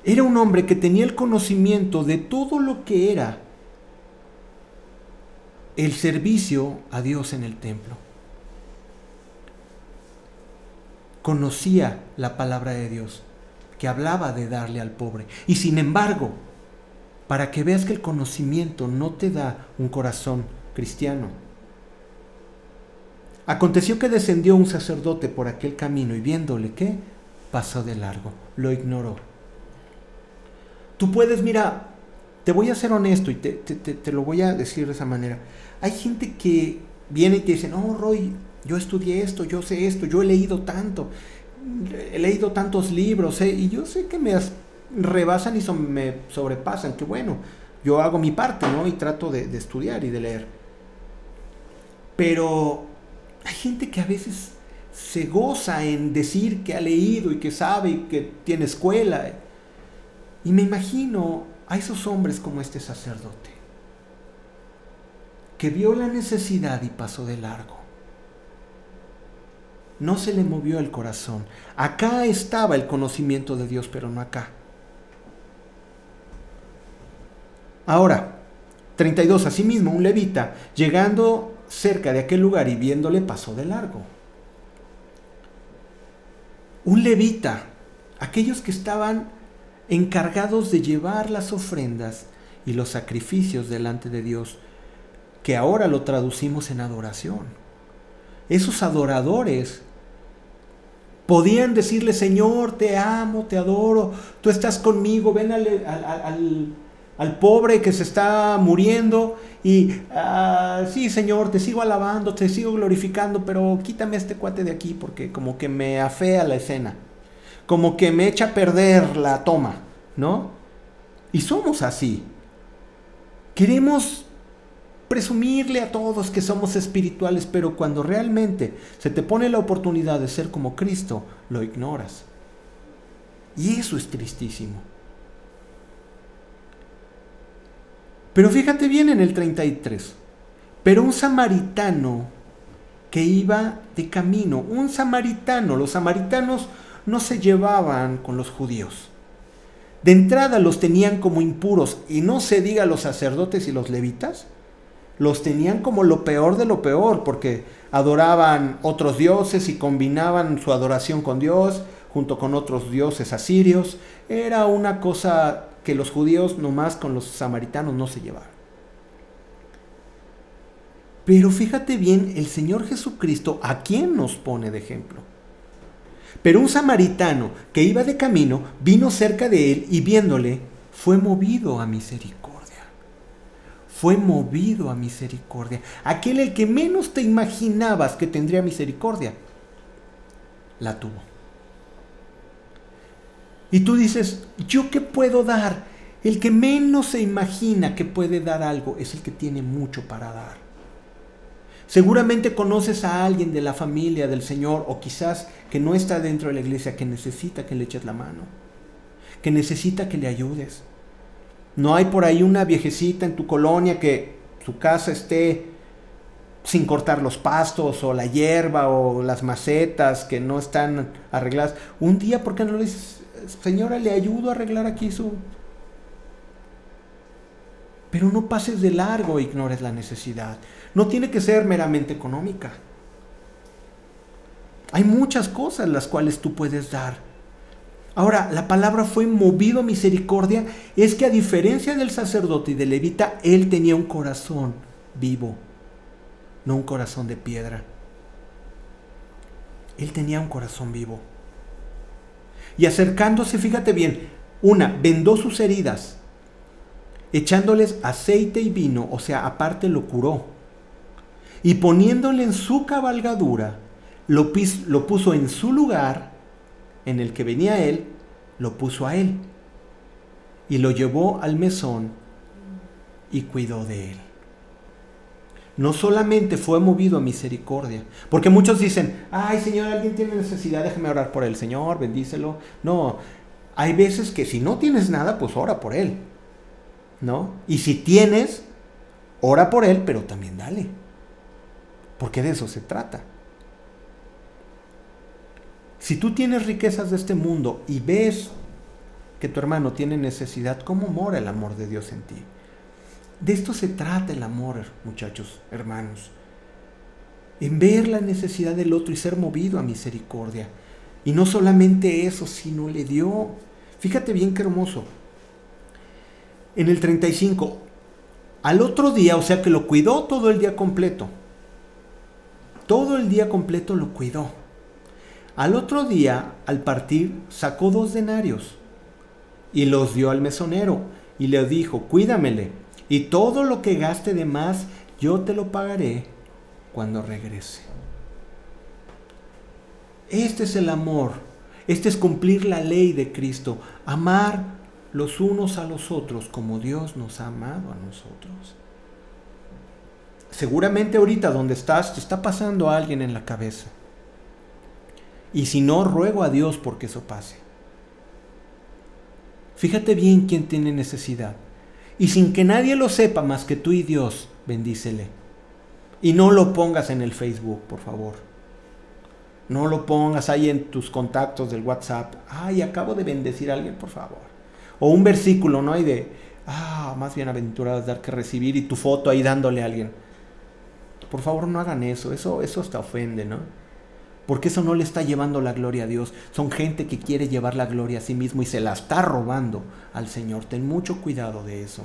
Era un hombre que tenía el conocimiento de todo lo que era el servicio a Dios en el templo. Conocía la palabra de Dios que hablaba de darle al pobre. Y sin embargo, para que veas que el conocimiento no te da un corazón cristiano. Aconteció que descendió un sacerdote por aquel camino y viéndole que pasó de largo, lo ignoró. Tú puedes, mira, te voy a ser honesto y te, te, lo voy a decir de esa manera. Hay gente que viene y te dice, no, Roy, yo estudié esto, yo sé esto, yo he leído tanto he leído tantos libros ¿eh? y yo sé que me rebasan y me sobrepasan, que bueno, yo hago mi parte, ¿no? Y trato de, de estudiar y de leer. Pero hay gente que a veces se goza en decir que ha leído y que sabe y que tiene escuela. Y me imagino a esos hombres como este sacerdote, que vio la necesidad y pasó de largo no se le movió el corazón. Acá estaba el conocimiento de Dios, pero no acá. Ahora, 32. Asimismo, un levita, llegando cerca de aquel lugar y viéndole, pasó de largo. Un levita, aquellos que estaban encargados de llevar las ofrendas y los sacrificios delante de Dios, que ahora lo traducimos en adoración. Esos adoradores Podían decirle, Señor, te amo, te adoro, tú estás conmigo, ven al, pobre que se está muriendo y ah, sí, Señor, te sigo alabando, te sigo glorificando, pero quítame este cuate de aquí porque como que me afea la escena, como que me echa a perder la toma, ¿no? Y somos así. Queremos presumirle a todos que somos espirituales, pero cuando realmente se te pone la oportunidad de ser como Cristo, lo ignoras. Y eso es tristísimo. Pero fíjate bien en el 33. Pero un samaritano que iba de camino, un samaritano, los samaritanos no se llevaban con los judíos. De entrada los tenían como impuros y no se diga los sacerdotes y los levitas, los tenían como lo peor de lo peor porque adoraban otros dioses y combinaban su adoración con Dios junto con otros dioses asirios. Era una cosa que los judíos nomás con los samaritanos no se llevaban. Pero fíjate bien, el Señor Jesucristo, ¿a quién nos pone de ejemplo? Pero un samaritano que iba de camino vino cerca de él y viéndole fue movido a misericordia. Fue movido a misericordia. Aquel el que menos te imaginabas que tendría misericordia, la tuvo. Y tú dices, ¿yo qué puedo dar? El que menos se imagina que puede dar algo es el que tiene mucho para dar. Seguramente conoces a alguien de la familia del Señor o quizás que no está dentro de la iglesia que necesita que le eches la mano, que necesita que le ayudes. No hay por ahí una viejecita en tu colonia que su casa esté sin cortar los pastos o la hierba o las macetas que no están arregladas. Un día, ¿por qué no le dices, señora, le ayudo a arreglar aquí su... Pero no pases de largo e ignores la necesidad no tiene que ser meramente económica. Hay muchas cosas las cuales tú puedes dar. Ahora, la palabra fue movido a misericordia, es que a diferencia del sacerdote y del levita, él tenía un corazón vivo, no un corazón de piedra. Él tenía un corazón vivo. Y acercándose, fíjate bien, una, vendó sus heridas, echándoles aceite y vino, o sea, aparte lo curó y poniéndole en su cabalgadura, lo, lo puso en su lugar en el que venía él, lo puso a él y lo llevó al mesón y cuidó de él. No solamente fue movido a misericordia, porque muchos dicen, ay Señor, alguien tiene necesidad, déjame orar por el Señor, bendícelo. No, hay veces que si no tienes nada, pues ora por él, ¿no? Y si tienes, ora por él, pero también dale porque de eso se trata. Si tú tienes riquezas de este mundo y ves que tu hermano tiene necesidad, ¿cómo mora el amor de Dios en ti? De esto se trata el amor, muchachos, hermanos. En ver la necesidad del otro y ser movido a misericordia. Y no solamente eso, sino le dio. Fíjate bien qué hermoso. En el 35, al otro día, o sea que lo cuidó todo el día completo todo el día completo lo cuidó. Al otro día, al partir, sacó dos denarios y los dio al mesonero y le dijo, cuídamele, y todo lo que gaste de más, yo te lo pagaré cuando regrese. Este es el amor, este es cumplir la ley de Cristo, amar los unos a los otros como Dios nos ha amado a nosotros seguramente ahorita donde estás te está pasando a alguien en la cabeza. Y si no, ruego a Dios porque eso pase. Fíjate bien quién tiene necesidad. Y sin que nadie lo sepa más que tú y Dios, bendícele. Y no lo pongas en el Facebook, por favor. No lo pongas ahí en tus contactos del WhatsApp. Ay, acabo de bendecir a alguien, por favor. O un versículo, ¿no? hay de, ah, más bienaventurado dar que recibir y tu foto ahí dándole a alguien. Por favor, no hagan eso. Eso, eso hasta ofende, ¿no? Porque eso no le está llevando la gloria a Dios. Son gente que quiere llevar la gloria a sí mismo y se la está robando al Señor. Ten mucho cuidado de eso.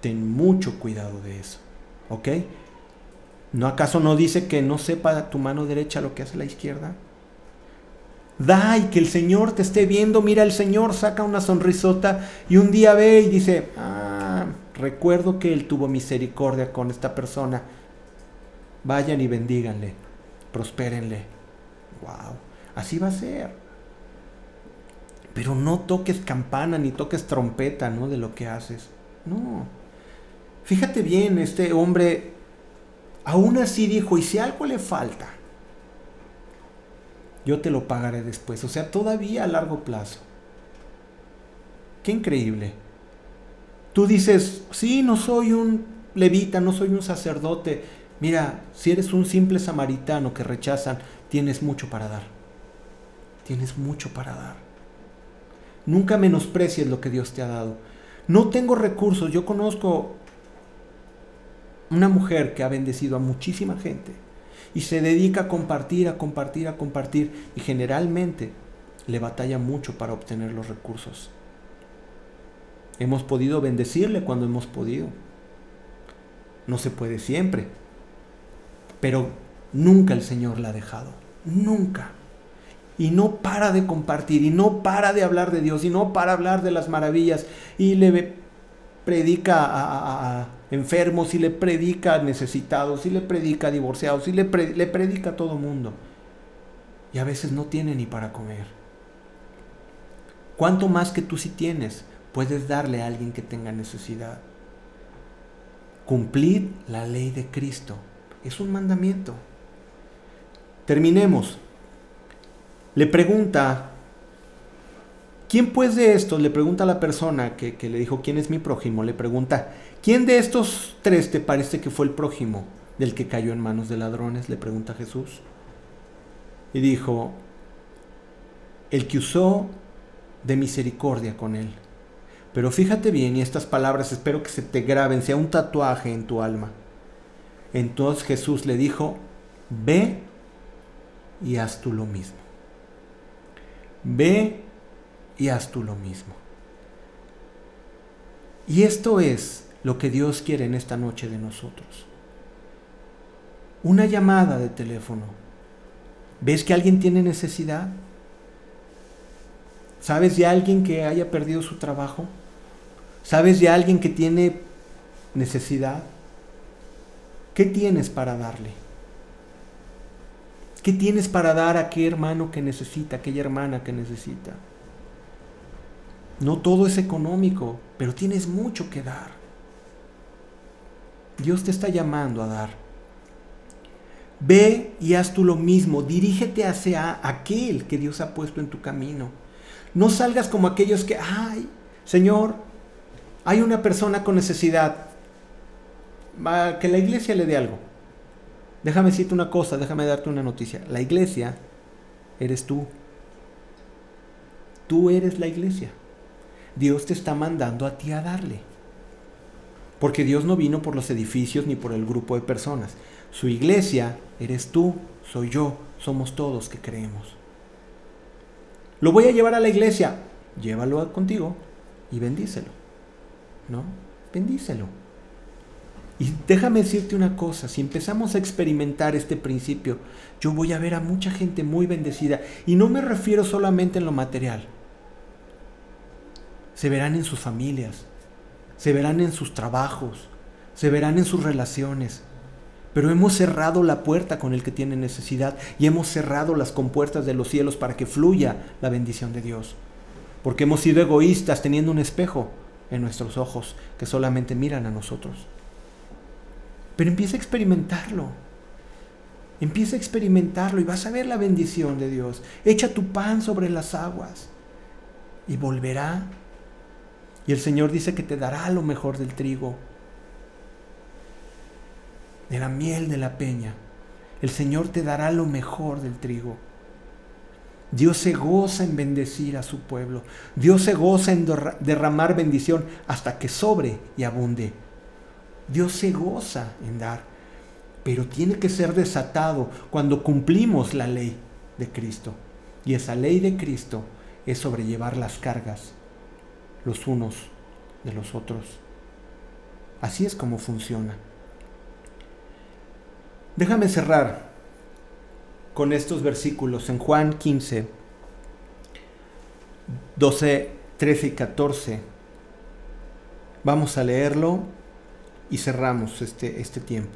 Ten mucho cuidado de eso. ¿Ok? ¿No acaso no dice que no sepa tu mano derecha lo que hace la izquierda? Da y que el Señor te esté viendo. Mira, el Señor saca una sonrisota y un día ve y dice, ah, recuerdo que Él tuvo misericordia con esta persona. Vayan y bendíganle, prospérenle. Wow, así va a ser. Pero no toques campana ni toques trompeta, ¿no? De lo que haces. No. Fíjate bien, este hombre aún así dijo, y si algo le falta, yo te lo pagaré después. O sea, todavía a largo plazo. Qué increíble. Tú dices, sí, no soy un levita, no soy un sacerdote. Mira, si eres un simple samaritano que rechazan, tienes mucho para dar. Tienes mucho para dar. Nunca menosprecies lo que Dios te ha dado. No tengo recursos. Yo conozco una mujer que ha bendecido a muchísima gente y se dedica a compartir, a compartir, a compartir y generalmente le batalla mucho para obtener los recursos. Hemos podido bendecirle cuando hemos podido. No se puede siempre, pero nunca el Señor la ha dejado, nunca. Y no para de compartir, y no para de hablar de Dios, y no para hablar de las maravillas, y le predica a, enfermos, y le predica a necesitados, y le predica a divorciados, y le, predica a todo mundo. Y a veces no tiene ni para comer. ¿Cuánto más que tú sí tienes puedes darle a alguien que tenga necesidad? Cumplir la ley de Cristo. Es un mandamiento. Terminemos. Le pregunta ¿Quién pues de estos, le pregunta a la persona que, le dijo, ¿quién es mi prójimo? Le pregunta, ¿quién de estos tres te parece que fue el prójimo del que cayó en manos de ladrones? Le pregunta Jesús. Y dijo, el que usó de misericordia con él. Pero fíjate bien, y estas palabras espero que se te graben, sea un tatuaje en tu alma. Entonces Jesús le dijo, ve y haz tú lo mismo. Ve y haz tú lo mismo. Y esto es lo que Dios quiere en esta noche de nosotros. Una llamada de teléfono. ¿Ves que alguien tiene necesidad? ¿Sabes de alguien que haya perdido su trabajo? ¿Sabes de alguien que tiene necesidad? ¿Qué tienes para darle? ¿Qué tienes para dar a aquel hermano que necesita, aquella hermana que necesita? No todo es económico, pero tienes mucho que dar. Dios te está llamando a dar. Ve y haz tú lo mismo, dirígete hacia aquel que Dios ha puesto en tu camino. No salgas como aquellos que, ay, Señor, hay una persona con necesidad, que la iglesia le dé algo. Déjame decirte una cosa, déjame darte una noticia. La iglesia eres tú. Tú eres la iglesia. Dios te está mandando a ti a darle. Porque Dios no vino por los edificios ni por el grupo de personas. Su iglesia eres tú, soy yo, somos todos que creemos. Lo voy a llevar a la iglesia. Llévalo contigo y bendícelo. ¿No? Bendícelo. Y déjame decirte una cosa, si empezamos a experimentar este principio, yo voy a ver a mucha gente muy bendecida. Y no me refiero solamente en lo material se verán en sus familias, se verán en sus trabajos, se verán en sus relaciones. Pero hemos cerrado la puerta con el que tiene necesidad y hemos cerrado las compuertas de los cielos para que fluya la bendición de Dios. Porque hemos sido egoístas teniendo un espejo en nuestros ojos que solamente miran a nosotros. Pero empieza a experimentarlo. Empieza a experimentarlo y vas a ver la bendición de Dios. Echa tu pan sobre las aguas y volverá y el Señor dice que te dará lo mejor del trigo, de la miel de la peña. El Señor te dará lo mejor del trigo. Dios se goza en bendecir a su pueblo. Dios se goza en derramar bendición hasta que sobre y abunde. Dios se goza en dar, pero tiene que ser desatado cuando cumplimos la ley de Cristo. Y esa ley de Cristo es sobrellevar las cargas los unos de los otros. Así es como funciona. Déjame cerrar con estos versículos en Juan 15, 12, 13 y 14. Vamos a leerlo y cerramos este, este tiempo.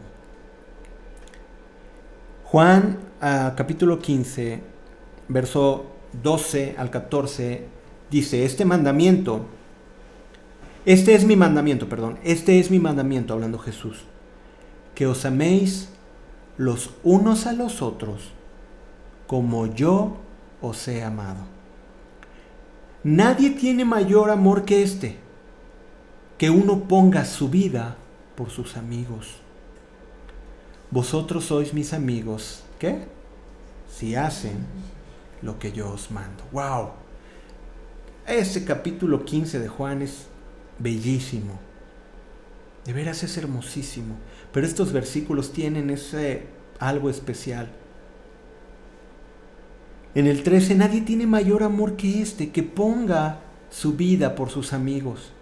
Juan ah, capítulo 15, verso 12 al 14, dice, este mandamiento Este es mi mandamiento, perdón. Este es mi mandamiento, hablando Jesús. Que os améis los unos a los otros como yo os he amado. Nadie tiene mayor amor que este, que uno ponga su vida por sus amigos. Vosotros sois mis amigos, ¿qué? Si hacen lo que yo os mando. ¡Wow! Este capítulo 15 de Juan es bellísimo. De veras es hermosísimo. Pero estos versículos tienen ese algo especial. En el 13, nadie tiene mayor amor que este, que ponga su vida por sus amigos.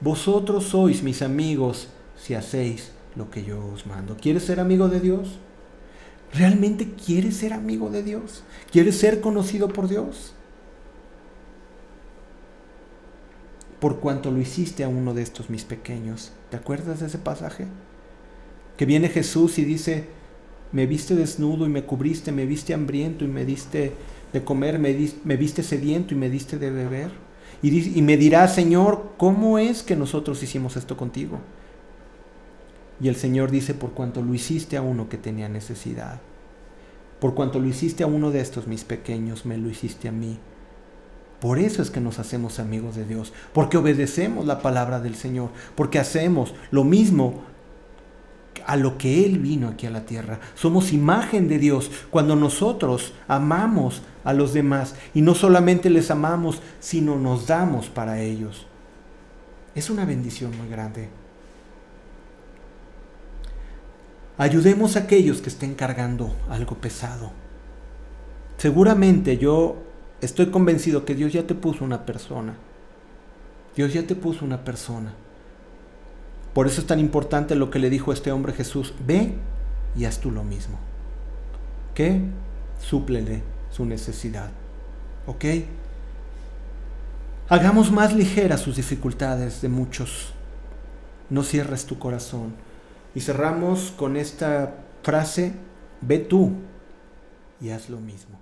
Vosotros sois mis amigos si hacéis lo que yo os mando. ¿Quieres ser amigo de Dios? ¿Realmente quieres ser amigo de Dios? ¿Quieres ser conocido por Dios? Por cuanto lo hiciste a uno de estos mis pequeños. ¿Te acuerdas de ese pasaje? Que viene Jesús y dice, me viste desnudo y me cubriste, me viste hambriento y me diste de comer, me, viste sediento y me diste de beber. Y, y me dirá, Señor, ¿cómo es que nosotros hicimos esto contigo? Y el Señor dice, por cuanto lo hiciste a uno que tenía necesidad, por cuanto lo hiciste a uno de estos mis pequeños, me lo hiciste a mí. Por eso es que nos hacemos amigos de Dios, porque obedecemos la palabra del Señor, porque hacemos lo mismo a lo que Él vino aquí a la tierra. Somos imagen de Dios cuando nosotros amamos a los demás y no solamente les amamos, sino nos damos para ellos. Es una bendición muy grande. Ayudemos a aquellos que estén cargando algo pesado. Seguramente yo estoy convencido que Dios ya te puso una persona. Dios ya te puso una persona por eso es tan importante lo que le dijo este hombre Jesús, ve y haz tú lo mismo. ¿Qué? Súplele su necesidad. ¿Ok? Hagamos más ligeras sus dificultades de muchos. No cierres tu corazón. Y cerramos con esta frase, ve tú y haz lo mismo.